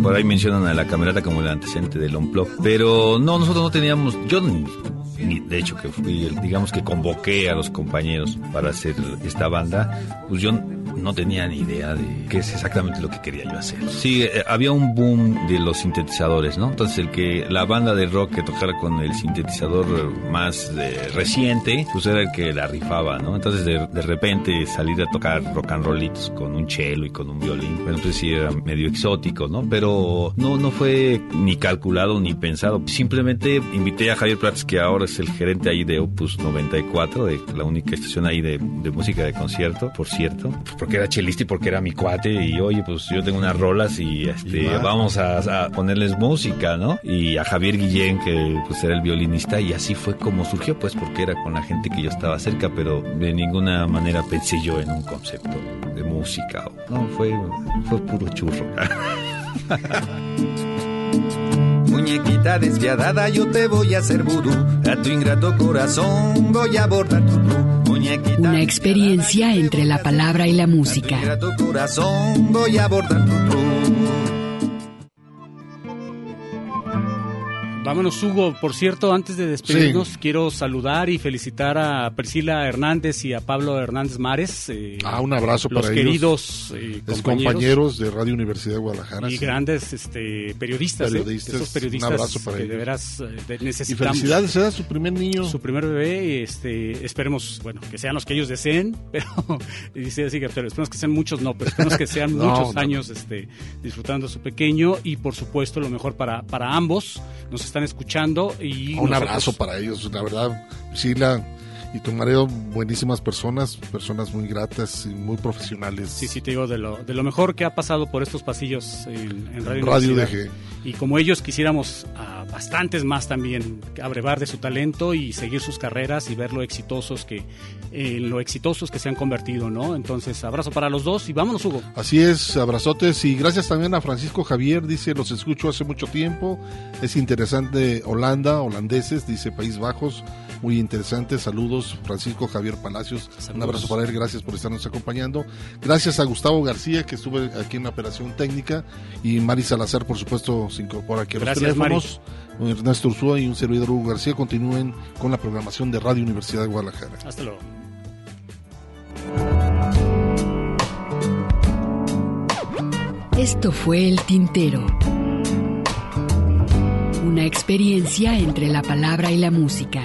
Por ahí mencionan a la camerata como el antecedente del Onplop, pero no, nosotros no teníamos, yo ni, de hecho que fui, digamos que convoqué a los compañeros para hacer esta banda, pues yo no tenía ni idea de qué es exactamente lo que quería yo hacer. Sí, eh, había un boom de los sintetizadores, ¿no? Entonces el que la banda de rock que tocara con el sintetizador más eh, reciente, pues era el que la rifaba, ¿no? Entonces de, de repente salir a tocar rock and rollitos con un cello y con un violín, bueno, pues sí era medio exótico, ¿no? Pero no, no fue ni calculado ni pensado. Simplemente invité a Javier Prats, que ahora es el gerente ahí de Opus 94, de la única estación ahí de, de música de concierto, por cierto, pues porque era chelista y porque era mi cuate y oye, pues yo tengo unas rolas y este vamos a, a ponerles música, ¿no? Y a Javier Guillén, que pues era el violinista, y así fue como surgió, pues porque era con la gente que yo estaba cerca, pero de ninguna manera pensé yo en un concepto de música. No, fue, fue puro churro. Muñequita despiadada, yo te voy a hacer vudú. A tu ingrato corazón voy a bordar tu Muñequita Una experiencia entre la palabra y la música. Voy a tu Vámonos, Hugo. Por cierto, antes de despedirnos, quiero saludar y felicitar a Priscila Hernández y a Pablo Hernández Mares. Eh, ah, un abrazo los para queridos eh, compañeros, compañeros, de Radio Universidad de Guadalajara. Y grandes este, periodistas. ¿eh? periodistas, esos periodistas un abrazo para que ellos. de veras eh, necesitamos. Y felicidades, era su primer niño. Su primer bebé. Este, esperemos, bueno, que sean los que ellos deseen, pero, y sí, sí, pero esperemos que sean muchos, no, pero esperemos que sean No, muchos no. años este, disfrutando a su pequeño y por supuesto lo mejor para, para ambos. Nos están escuchando y un nosotros- abrazo para ellos, la verdad, Priscila y tu marido, buenísimas personas, personas muy gratas y muy profesionales. Sí, sí, te digo, de lo, de lo mejor que ha pasado por estos pasillos en, en Radio, Radio. DG. Y como ellos quisiéramos a bastantes más también abrevar de su talento y seguir sus carreras y ver lo exitosos que, en lo exitosos que se han convertido, ¿no? Entonces, abrazo para los dos y vámonos, Hugo. Así es, abrazotes y gracias también a Francisco Javier, dice, los escucho hace mucho tiempo, es interesante Holanda, holandeses, dice País Bajos, muy interesante, saludos Francisco Javier Palacios, un abrazo para él, gracias por estarnos acompañando, gracias a Gustavo García que estuvo aquí en la operación técnica y Mari Salazar por supuesto se incorpora aquí a los Gracias, teléfonos, Ernesto Ursúa y un servidor Hugo García continúen con la programación de Radio Universidad de Guadalajara. Hasta luego. Esto fue El Tintero. Una experiencia entre la palabra y la música.